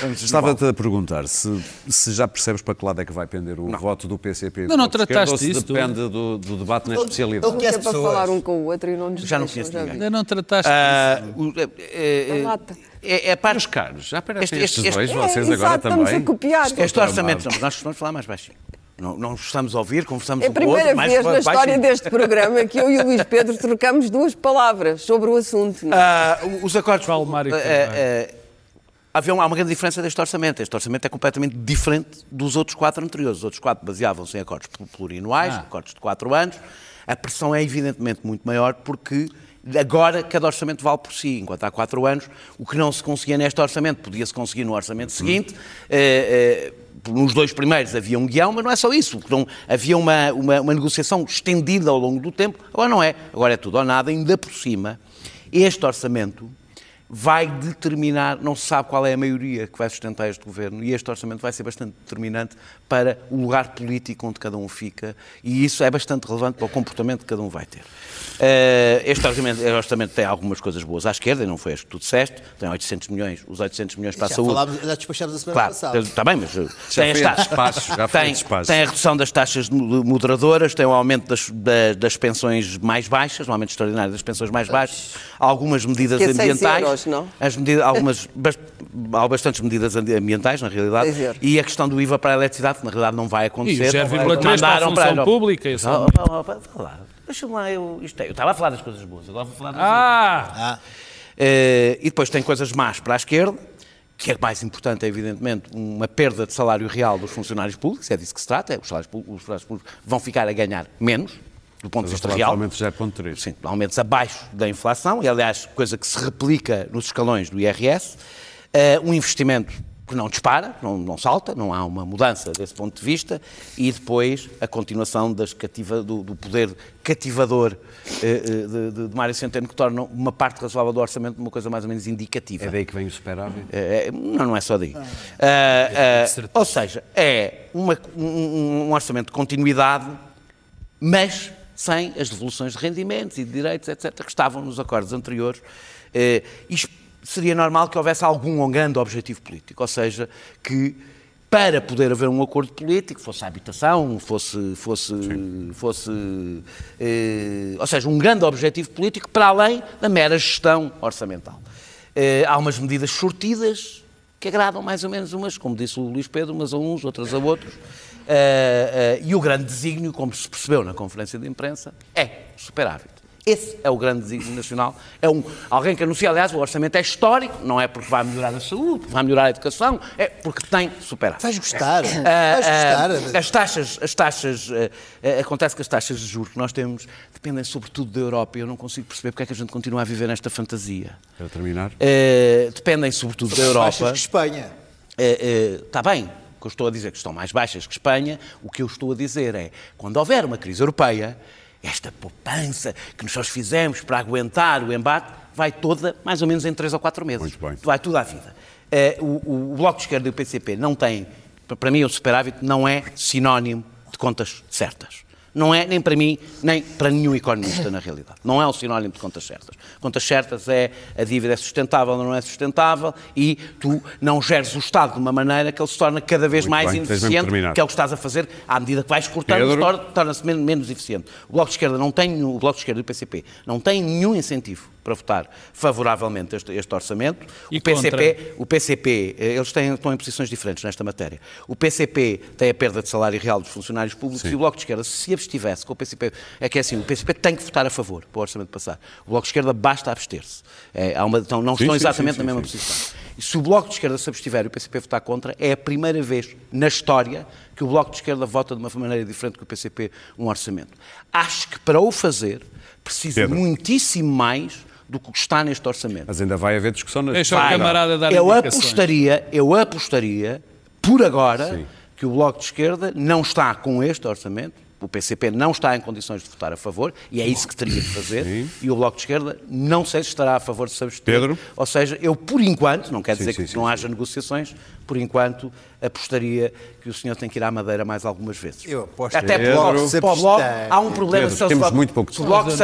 Vamos esnová-lo. Estava-te a perguntar se, se já percebes para que lado é que vai pender o voto do PCP e Não, não trataste disso, depende do, do debate na especialidade. Ele- que as é para falar um com o outro e não nos Já não conheço ninguém. Ainda não trataste Ah, o- é- é- é- é a parte Meus caros, já aparecem Este- este- estes dois, este- vocês É, agora exato, estamos também. a copiar. Este orçamento, não, nós costumamos falar mais baixinho. Não, não estamos a ouvir, conversamos É a um com o outro, primeira mais vez na história deste programa que eu e o Luís Pedro trocamos duas palavras sobre o assunto. não é? Ah, os acordos. Qual Mário ah, havia uma, há uma grande diferença deste orçamento. Este orçamento é completamente diferente dos outros quatro anteriores. Os outros quatro baseavam-se em acordos pl- plurianuais, Ah. acordos de quatro anos. A pressão é evidentemente muito maior porque agora cada orçamento vale por si. Enquanto há quatro anos, o que não se conseguia neste orçamento podia-se conseguir no orçamento seguinte. Eh, eh, nos dois primeiros havia um guião, mas não é só isso. Não, havia uma, uma, uma negociação estendida ao longo do tempo. Agora não é. Agora é tudo ou nada. Ainda por cima, este orçamento vai determinar, não se sabe qual é a maioria que vai sustentar este governo, e este orçamento vai ser bastante determinante para o lugar político onde cada um fica, e isso é bastante relevante para o comportamento que cada um vai ter. Eh, Este orçamento, este orçamento tem algumas coisas boas à esquerda, e não foi as que tu disseste, tem 800 milhões, os 800 milhões para a saúde. falámos, já despachámos a semana Claro, passada. está bem, mas uh, Já tem as foi a taxas. despachos, já tem, tem a redução das taxas mo- moderadoras, tem o aumento das, da- das pensões mais baixas, o aumento extraordinário das pensões mais baixas, algumas medidas é ambientais. euros, não? As medidas, algumas, há bastantes medidas ambi- ambientais, na realidade, euros. e a questão do IVA para a eletricidade, que na realidade não vai acontecer. E o 0,3 para a função pública, isso é lá. Deixa-me lá, eu, isto é, eu estava a falar das coisas boas, agora vou falar das Ah! eh, e depois tem coisas más para a esquerda, que é mais importante, é evidentemente, uma perda de salário real dos funcionários públicos, é disso que se trata, os salários públicos, os salários públicos vão ficar a ganhar menos, do ponto de vista real. Aumento 0,3. Sim, aumentos abaixo da inflação, e aliás, coisa que se replica nos escalões do IRS. Eh, um investimento que não dispara, não, não salta, não há uma mudança desse ponto de vista, e depois a continuação das cativa, do, do poder cativador eh, eh, de, de, de Mário Centeno, que torna uma parte razoável do orçamento uma coisa mais ou menos indicativa. É daí que vem o superávit? É, é, não, não é só daí. Ah, ah, ou seja, é uma- um, um orçamento de continuidade, mas sem as devoluções de rendimentos e de direitos, etc., que estavam nos acordos anteriores. Eh, seria normal que houvesse algum grande objetivo político, ou seja, que para poder haver um acordo político, fosse a habitação, fosse, fosse, fosse eh, ou seja, um grande objetivo político para além da mera gestão orçamental. Eh, há umas medidas sortidas que agradam mais ou menos umas, como disse o Luís Pedro, umas a uns, outras a outros. Eh, eh, e o grande desígnio, como se percebeu na conferência de imprensa, é superávit. Esse é o grande desígnio nacional. É um, alguém que anuncia, aliás, o orçamento é histórico, não é porque vai melhorar a saúde, vai melhorar a educação, é porque tem superávit. Vais gostar. Ah, Vais gostar. as taxas, as taxas ah, acontece que as taxas de juros que nós temos dependem sobretudo da Europa e eu não consigo perceber porque é que a gente continua a viver nesta fantasia. Para terminar. Dependem sobretudo da Europa. que Espanha. Está bem, que eu estou a dizer que estão mais baixas que Espanha, o que eu estou a dizer é, quando houver uma crise europeia, esta poupança que nós fizemos para aguentar o embate vai toda mais ou menos em 3 ou 4 meses. Muito bem. Vai tudo à vida. Eh, o, o- o Bloco de Esquerda e o PCP não têm, para mim o superávit não é sinónimo de contas certas. Não é nem para mim, nem para nenhum economista, na realidade. Não é o sinónimo de contas certas. Contas certas é a dívida é sustentável ou não é sustentável e tu não geres o Estado de uma maneira que ele se torna cada vez Muito mais bem, ineficiente, que é o que estás a fazer à medida que vais cortando, torna-se men- menos eficiente. O Bloco de Esquerda não tem, o Bloco de Esquerda e o PCP não têm nenhum incentivo para votar favoravelmente este, este orçamento. E o PCP, o PCP, eh, eles têm, estão em posições diferentes nesta matéria. O PCP tem a perda de salário real dos funcionários públicos e o Bloco de Esquerda, se se abstivesse com o PCP, é que é assim, o PCP tem que votar a favor para o orçamento passar. O Bloco de Esquerda basta abster-se. É, há uma, então, não Sim, estão sim, exatamente sim, na sim, mesma sim. posição. E se o Bloco de Esquerda se abstiver e o PCP votar contra, é a primeira vez na história que o Bloco de Esquerda vota de uma maneira diferente que o PCP um orçamento. Acho que para o fazer precisa Pedro. muitíssimo mais do que está neste orçamento. Mas ainda vai haver discussão na Deixa o camarada dar eu apostaria, eu apostaria, por agora, Sim. que o Bloco de Esquerda não está com este orçamento, o PCP não está em condições de votar a favor, e é isso que teria de fazer, Sim. e o Bloco de Esquerda não sei se estará a favor de se abster. Pedro? Ou seja, eu, por enquanto, não quer dizer sim, que sim, não sim. haja negociações, por enquanto, apostaria que o senhor tem que ir à Madeira mais algumas vezes. Eu aposto Até Pedro. para o Bloco, Se para o Bloco abstém. há um problema Pedro, se temos se- muito pouco se o Bloco Não um-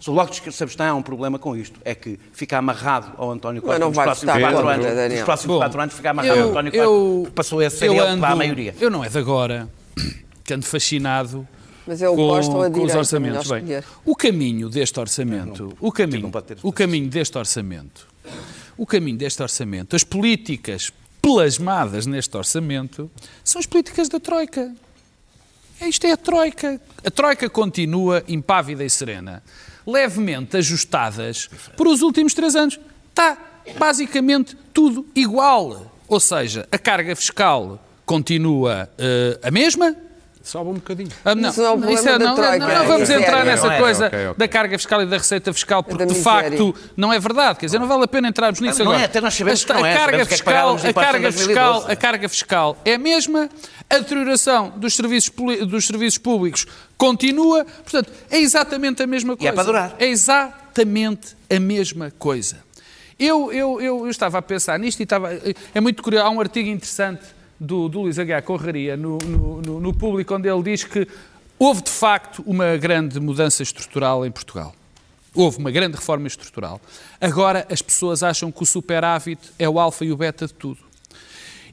se o Bloco de Esquerda se abstém, há um problema com isto. É que fica amarrado ao António Costa não nos vai próximos votar quatro anos. Nos próximos Bom, quatro anos fica amarrado ao António Costa, eu, que passou a ser ele para a maioria. Eu não é de agora que ando fascinado Mas eu com, gosto com os direita, orçamentos. Bem, o caminho deste orçamento, o caminho, não pode ter o caminho deste orçamento, o caminho deste orçamento, as políticas plasmadas neste orçamento são as políticas da Troika. É, Isto é a Troika. A Troika continua impávida e serena, levemente ajustadas por os últimos três anos. Está basicamente tudo igual. Ou seja, a carga fiscal continua eh, a mesma, Sobe um bocadinho. ah, não, Isso não é o isso da não, não, não, é vamos miséria. entrar nessa Não é, coisa ok, ok. da carga fiscal e da receita fiscal, porque de facto não é verdade. Quer dizer, não vale a pena entrarmos nisso Não é, agora. até nós sabemos que não é, a carga que é que fiscal, de a carga fiscal, 2012. a carga fiscal é a mesma, a deterioração dos serviços, dos serviços públicos continua, portanto, é exatamente a mesma E coisa. é para durar. É exatamente a mesma coisa. Eu, eu, eu, eu estava a pensar nisto e estava. É muito curioso. Há um artigo interessante do, do Luís Aguiar Correria no, no, no, público onde ele diz que houve de facto uma grande mudança estrutural em Portugal. Houve uma grande reforma estrutural. Agora as pessoas acham que o superávit é o alfa e o beta de tudo.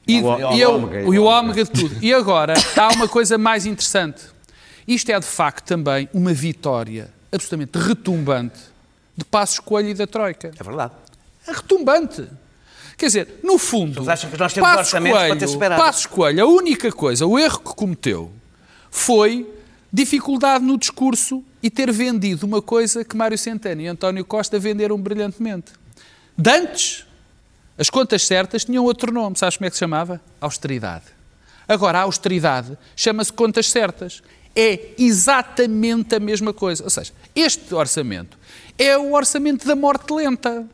E, O- e eu- ômega, e o ômega de tudo. E agora há uma coisa mais interessante. Isto é de facto também uma vitória absolutamente retumbante de Passos Coelho e da Troika. É verdade. É retumbante. Quer dizer, no fundo, Mas acham que nós temos Passos orçamentos para ter Coelho? Passos Coelho, a única coisa, o erro que cometeu foi dificuldade no discurso e ter vendido uma coisa que Mário Centeno e António Costa venderam brilhantemente. De antes, As contas certas tinham outro nome, sabes como é que se chamava? Austeridade. Agora, a austeridade chama-se contas certas. É exatamente a mesma coisa. Ou seja, este orçamento é o orçamento da morte lenta.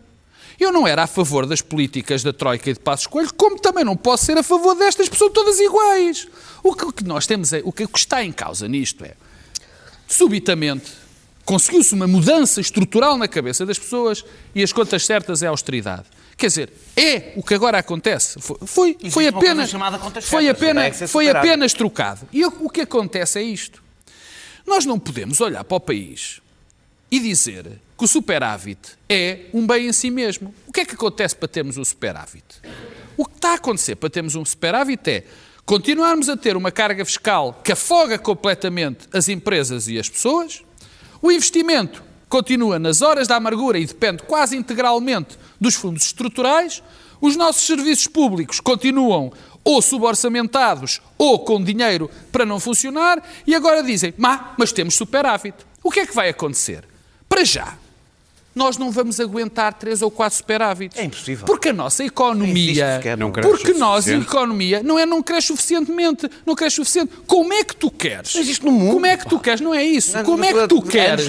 Eu não era a favor das políticas da Troika e de Passos Coelho, como também não posso ser a favor destas, porque são todas iguais. O que, nós temos é, o que, está em causa nisto é, subitamente, conseguiu-se uma mudança estrutural na cabeça das pessoas e as contas certas é a austeridade. Quer dizer, é o que agora acontece. Foi, foi, apenas, foi apenas, ser foi apenas trocado. E o que acontece é isto. Nós não podemos olhar para o país e dizer que o superávit é um bem em si mesmo. O que é que acontece para termos um superávit? O que está a acontecer para termos um superávit é continuarmos a ter uma carga fiscal que afoga completamente as empresas e as pessoas, o investimento continua nas horas da amargura e depende quase integralmente dos fundos estruturais, os nossos serviços públicos continuam ou suborçamentados ou com dinheiro para não funcionar e agora dizem, mas temos superávit. O que é que vai acontecer? Para já, nós não vamos aguentar três ou quatro superávites. É impossível. Porque a nossa economia. sequer, não cresce porque nós, a economia, não é não cresce suficientemente. Não cresce suficiente. Como é que tu queres? Não existe no mundo, Como é que tu queres? Não é isso. Não, Como é não que tu queres?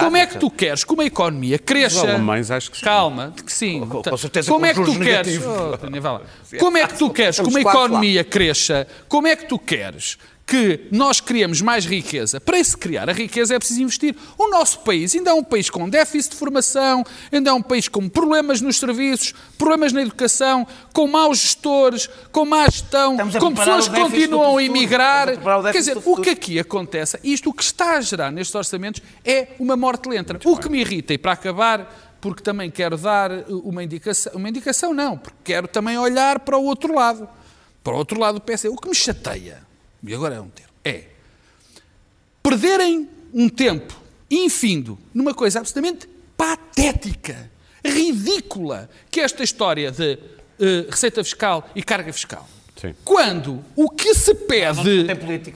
Como é que tu queres que uma economia cresça? Alemães acho que sim. Calma, de que sim. Com- com certeza Como com é que tu queres? Oh. Como é que tu queres que uma economia cresça? Como é que tu queres que nós criemos mais riqueza? Para se criar a riqueza é preciso investir. O nosso país ainda é um país com déficit de formação, ainda é um país com problemas nos serviços, problemas na educação, com maus gestores, com má gestão, com pessoas que continuam a emigrar. A Quer dizer, o que aqui acontece, isto o que está a gerar nestes orçamentos é uma morte lenta. o que me irrita, e para acabar, porque também quero dar uma indicação, uma indicação não, porque quero também olhar para o outro lado, para o outro lado do PS. O que me chateia, e agora é um termo, é perderem um tempo infindo numa coisa absolutamente patética, ridícula, que é esta história de eh, receita fiscal e carga fiscal. Sim. Quando o que se pede,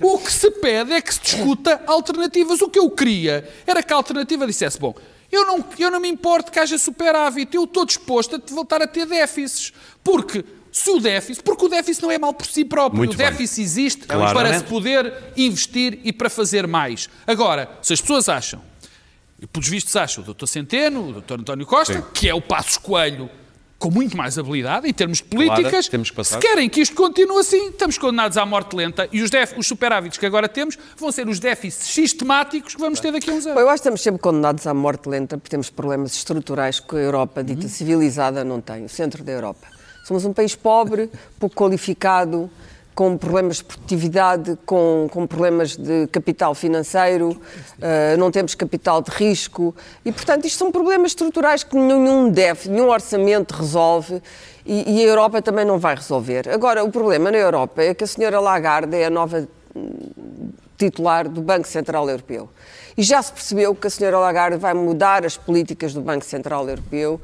o que se pede é que se discuta alternativas. O que eu queria era que a alternativa dissesse, bom, eu não, eu não me importo que haja superávit, eu estou disposto a voltar a ter déficits. Porque se o déficit, porque o déficit não é mal por si próprio, Muito o bem. déficit existe Claramente. para se poder investir e para fazer mais. Agora, se as pessoas acham, e pelos vistos acham o Dr. Centeno, o Dr. António Costa, Sim. que é o Passos Coelho com muito mais habilidade em termos de políticas, temos que se querem que isto continue assim, estamos condenados à morte lenta e os, os superávites que agora temos vão ser os déficits sistemáticos que vamos ter daqui a uns Bom, anos. eu acho que estamos sempre condenados à morte lenta porque temos problemas estruturais que a Europa, dita civilizada, não tem, o centro da Europa. Somos um país pobre, pouco qualificado, com problemas de produtividade, com, com problemas de capital financeiro, eh, não temos capital de risco e, portanto, isto são problemas estruturais que nenhum deve, nenhum orçamento resolve e, e a Europa também não vai resolver. Agora, o problema na Europa é que a senhora Lagarde é a nova titular do Banco Central Europeu. E já se percebeu que a senhora Lagarde vai mudar as políticas do Banco Central Europeu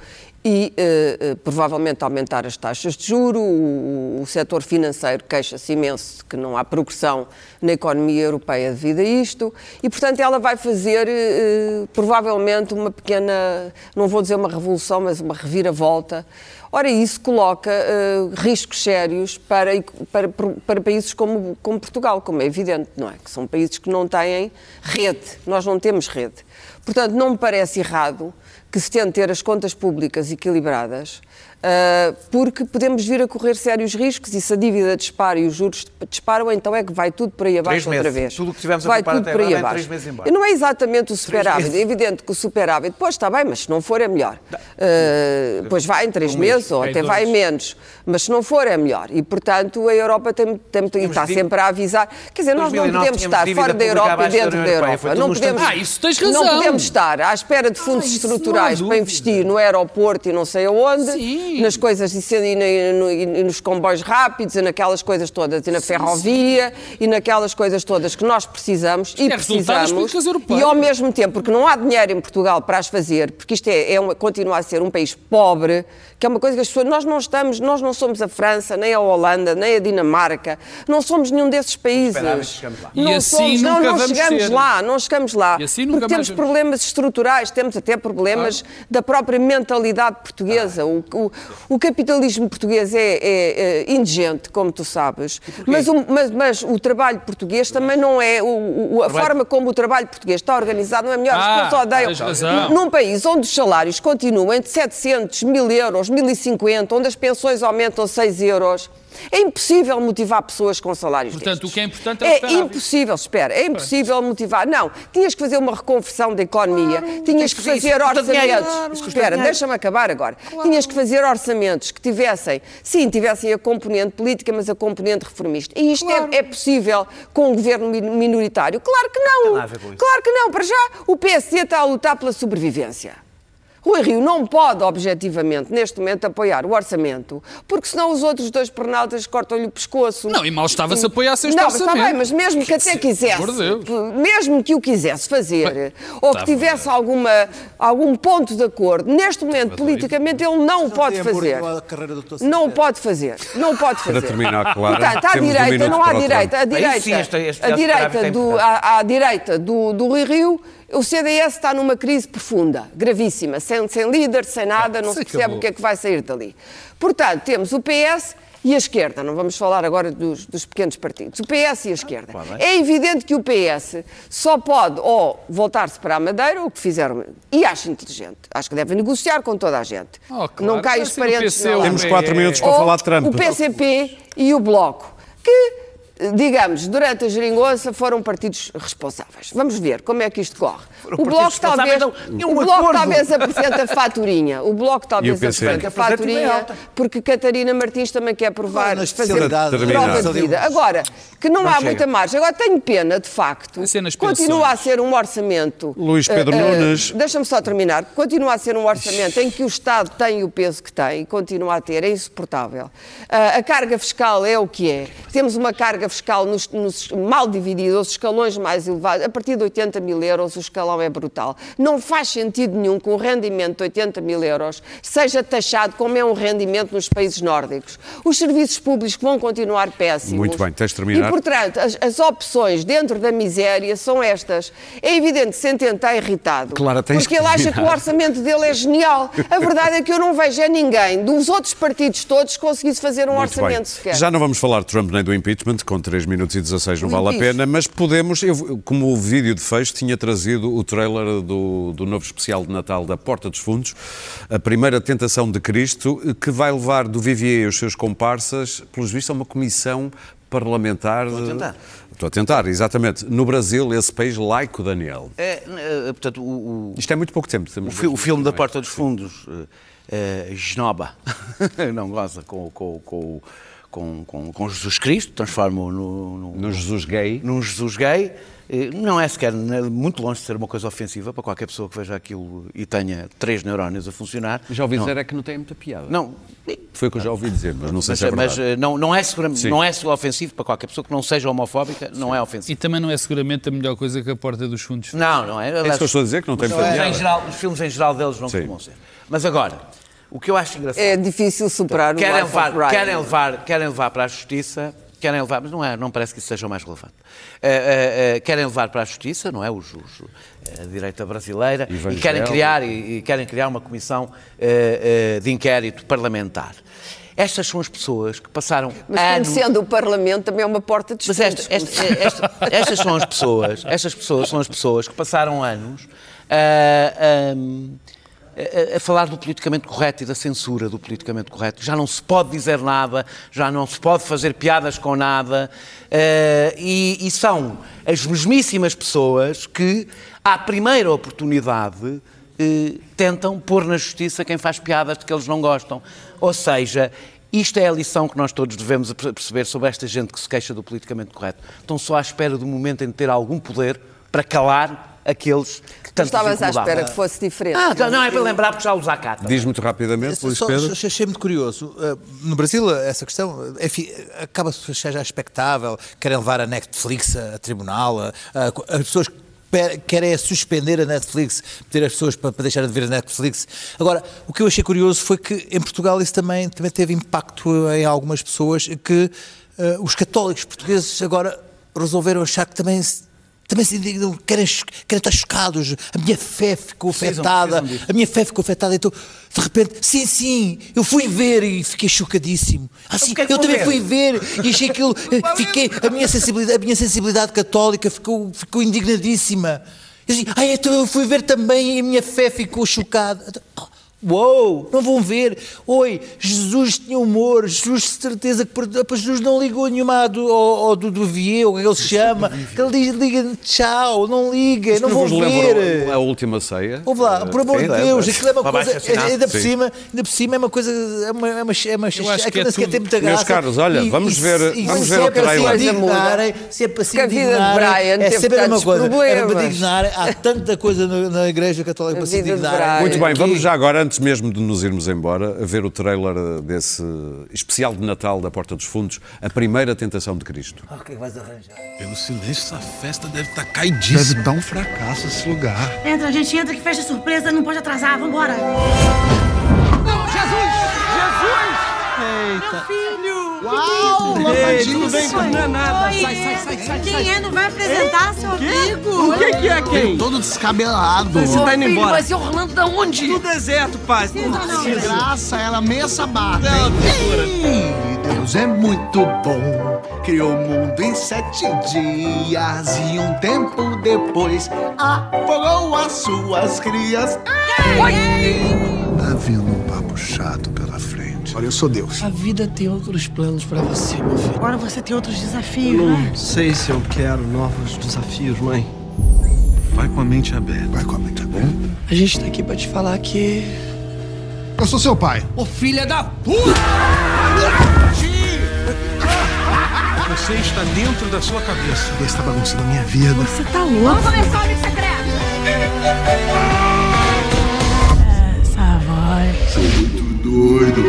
e eh, eh, provavelmente aumentar as taxas de juro. O, o setor financeiro queixa-se imenso que não há progressão na economia europeia devido a isto e, portanto, ela vai fazer eh, provavelmente uma pequena, não vou dizer uma revolução, mas uma reviravolta. Ora, isso coloca riscos sérios para, para, para países como, como Portugal, como é evidente, não é? Que são países que não têm rede. Nós não temos rede. Portanto, não me parece errado que se tente ter as contas públicas equilibradas, porque podemos vir a correr sérios riscos e se a dívida dispara e os juros disparam, então é que vai tudo por aí abaixo Três outra meses. vez. Tudo que tivemos a vai preparar tudo até por aí agora vem abaixo. meses. E não é exatamente o superávit. meses. É evidente que o superávit, pois está bem, mas se não for é melhor. Ah, pois vai em três meses ou em até dois. vai em menos. Mas se não for é melhor. E, portanto, a Europa tem, tem, e está dívida- sempre a avisar. Quer dizer, nós não 2009 podemos estar fora da Europa e dentro da Europa. Não podemos, Ah, isso tens não razão. podemos estar à espera de fundos não há estruturais para investir no aeroporto e não sei aonde, Sim. Nas coisas e, e no- e nos comboios rápidos e naquelas coisas todas, e na ferrovia e naquelas coisas todas que nós precisamos e é precisamos. E ao mesmo tempo, porque não há dinheiro em Portugal para as fazer, porque isto é, é uma- continua a ser um país pobre, que é uma coisa que as pessoas. Nós não estamos, nós não somos a França, nem a Holanda, nem a Dinamarca, não somos nenhum desses países. Não E assim somos, não, nunca não vamos chegamos ser. lá, não chegamos lá. E assim nunca porque temos problemas estruturais, temos até problemas da própria mentalidade portuguesa. O, o- O capitalismo português é, é, é indigente, como tu sabes, mas o, mas, mas o trabalho português também não é. O, a forma como o trabalho português está organizado não é melhor. As Ah, pessoas odeiam. Num país onde os salários continuam entre 700, 1000 euros, 1050, onde as pensões aumentam 6 euros. É impossível motivar pessoas com salários Portanto, destes. o que é importante é o É impossível, espera, é impossível motivar. Não, tinhas que fazer uma reconversão da economia, tinhas que que fazer orçamentos. Claro, Espera, deixa-me acabar agora. Tinhas que fazer orçamentos que tivessem, sim, tivessem a componente política, mas a componente reformista. E isto é- é, possível com um governo min- minoritário? Claro que não. Claro que não. Para já, o PSD está a lutar pela sobrevivência. Rui Rio não pode, objetivamente, neste momento, apoiar o orçamento, porque senão os outros dois pernaltas cortam-lhe o pescoço. Não, e mal estava-se a apoiar sem este Não, mas está orçamento. bem, mas mesmo que até quisesse, Por Deus. mesmo que o quisesse fazer, ou que tá tivesse alguma, algum ponto de acordo, neste momento, politicamente, ele não o pode fazer. Não o pode fazer. Não o pode fazer. terminar, Clara, Portanto, à um direita, minuto não há para direita. Aí direita, a direita, do, à, à direita do, do Rui Rio, o CDS está numa crise profunda, gravíssima, sem, sem líder, sem nada, não se percebe acabou. o que é que vai sair dali. Portanto, temos o PS e a esquerda, não vamos falar agora dos, dos pequenos partidos, o PS e a esquerda. É evidente que o PS só pode ou voltar-se para a Madeira, o que fizeram, e acho inteligente, acho que devem negociar com toda a gente. Oh, claro, não cai os parentes. Temos quatro minutos para Ou falar de Trump. O PCP e o Bloco, que, digamos, durante a geringonça foram partidos responsáveis. Vamos ver como é que isto corre. o Bloco talvez, não. É um o Bloco acordo. talvez apresente a faturinha. O Bloco talvez PC? apresente a Apresenta bem faturinha, porque Catarina Martins também quer provar, Na fazer prova de vida. Agora, que não há chega. muita margem. Agora, tenho pena, de facto, continua pensões. a ser um orçamento... Luís Pedro eh, eh, Nunes. Deixa-me só terminar. Continua a ser um orçamento em que o Estado tem o peso que tem e continua a ter, é insuportável. Ah, a carga fiscal é o que é. Temos uma carga fiscal nos, nos- mal dividida, os escalões mais elevados. A partir de 80 mil euros, o escalão é brutal. Não faz sentido nenhum que um rendimento de 80 mil euros seja taxado como é um rendimento nos países nórdicos. Os serviços públicos vão continuar péssimos. Muito bem, tens de terminar. E, portanto, as, as opções dentro da miséria são estas. É evidente que Centeno está irritado. Clara, tens porque que ele acha que o orçamento dele é genial. A verdade é que eu não vejo é ninguém dos outros partidos todos conseguisse fazer um Muito bem. orçamento sequer. Já não vamos falar de Trump nem do impeachment, com 3 minutos e 16 não vale a pena, mas podemos, eu, como o vídeo de fecho tinha trazido o trailer do, do novo especial de Natal da Porta dos Fundos, a primeira tentação de Cristo, que vai levar do Vivier e os seus comparsas, pelos vistos, a uma comissão parlamentar. Estou a tentar. Estou a tentar, exatamente. No Brasil, esse país laico, Daniel. É, eh, portanto, o, o- Isto é muito pouco tempo. o, fi- o filme da. Porta dos Fundos, eh, eh, Genoba, não goza com, com, com, com, com, com Jesus Cristo, transforma-o no, no, No Jesus gay. num Jesus gay. Eh, Não é sequer né, muito longe de ser uma coisa ofensiva para qualquer pessoa que veja aquilo e tenha três neurónios a funcionar. Já ouvi não, dizer é que não tem muita piada. Não, Foi o que eu já ouvi dizer, mas não sei mas, se é mas, verdade. eh, não, não, é seguramente, Sim. não é ofensivo para qualquer pessoa que não seja homofóbica, não é ofensivo. E também não é seguramente a melhor coisa que a porta dos fundos. Não, não é. É isso que eu estou a dizer, que não tem muita filmes em piada. geral, os filmes em geral deles não Sim. costumam ser. Mas agora, o que eu acho engraçado. É difícil superar o querem levar, Brian. querem, levar, querem levar para a justiça, querem levar, mas não, é, não parece que isso seja o mais relevante. Eh, eh, eh, querem levar para a justiça, não é? Os, os- a direita brasileira, e Evangélico. querem criar, e, e querem criar uma comissão de inquérito parlamentar. Estas são as pessoas que passaram Mas anos. conhecendo o Parlamento também é uma porta de Mas esta- esta- esta- estas são as pessoas, estas pessoas são as pessoas que passaram anos a, a- a- a falar do politicamente correto e da censura do politicamente correto. Já não se pode dizer nada, já não se pode fazer piadas com nada, eh, e, e são as mesmíssimas pessoas que, à primeira oportunidade, eh, tentam pôr na justiça quem faz piadas de que eles não gostam. Ou seja, isto é a lição que nós todos devemos perce- perceber sobre esta gente que se queixa do politicamente correto. Estão só à espera do momento em ter algum poder para calar aqueles que Tu tanto estavas à espera que fosse diferente. Ah, então não é para lembrar porque já os há cá. Diz muito rapidamente, Luís Só, Pedro. só achei muito curioso. Uh, No Brasil, essa questão enfim, acaba-se já expectável. Querem levar a Netflix a, tribunal. a- a- as pessoas pe- querem é suspender a Netflix, meter as pessoas para, para deixarem de ver a Netflix. Agora, o que eu achei curioso foi que em Portugal isso também, também teve impacto em algumas pessoas que uh, os católicos portugueses agora resolveram achar que também se- também se indignam, querem, querem estar chocados. A minha fé ficou Precisam, afetada. precisam. A minha fé ficou afetada. Então, de repente, sim, sim, eu fui ver e fiquei chocadíssimo. Ah, sim, é que eu também ver? fui ver e achei aquilo. Fiquei, a, minha sensibilidade, a minha sensibilidade católica ficou, ficou indignadíssima. Eu disse, ah, então eu fui ver também e a minha fé ficou chocada. Uou, não vão ver. Oi, Jesus tinha humor, Jesus de certeza que Jesus não ligou nenhuma do, ao, ao do Duvier, ou o que ele se chama. Ele diz, liga, tchau, não liga, não vão ver. lembram a última ceia? Ouve lá, por amor de lembra. Deus, aquilo é uma Para coisa. Ainda por, cima, ainda por cima é uma coisa. É uma. É uma, é uma Eu acho que aquilo é sequer tem muita Meus graça. caros, olha, vamos ver- e vamos ver o trailer. Se indignarem, sempre assim Porque a vida de indignarem, Brian é sempre a mesma coisa. Era para indignarem. Há tanta coisa na, Igreja Católica para se. Brian. Muito bem, Que- vamos já agora, antes mesmo de nos irmos embora, ver o trailer desse especial de Natal da Porta dos Fundos, A Primeira Tentação de Cristo. Ah, O que é vais arranjar? Pelo silêncio, essa festa deve estar caidíssima. Deve estar um fracasso esse lugar. Entra, gente, entra que festa surpresa, não pode atrasar, vambora. Uau, lavadinho bem Não é nada. Sai, sai, sai, sai. Quem é? Não vai apresentar seu amigo? O que, é quem? todo descabelado. Você tá indo embora. Mas e Orlando da onde? Do deserto, pai. não, Graça, ela meia barra. Ih, Deus é muito bom. Criou o mundo em sete dias e um tempo depois afogou as suas crias. Tá vindo um papo chato pela frente. Olha, eu sou Deus. A vida tem outros planos pra você, meu filho. Agora você tem outros desafios, né? Não sei se eu quero novos desafios, mãe. Vai com a mente aberta. Vai com a mente aberta. A gente tá aqui pra te falar que. Eu sou seu pai. Ô filha da puta! Você está dentro da sua cabeça. Deus está bagunçando a minha vida. Você tá louco? Vamos começar o amigo secreto. Essa voz. Doido.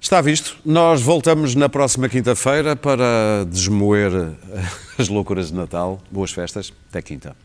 Está visto. Nós voltamos na próxima quinta-feira para desmoer as loucuras de Natal. Boas festas. Até quinta.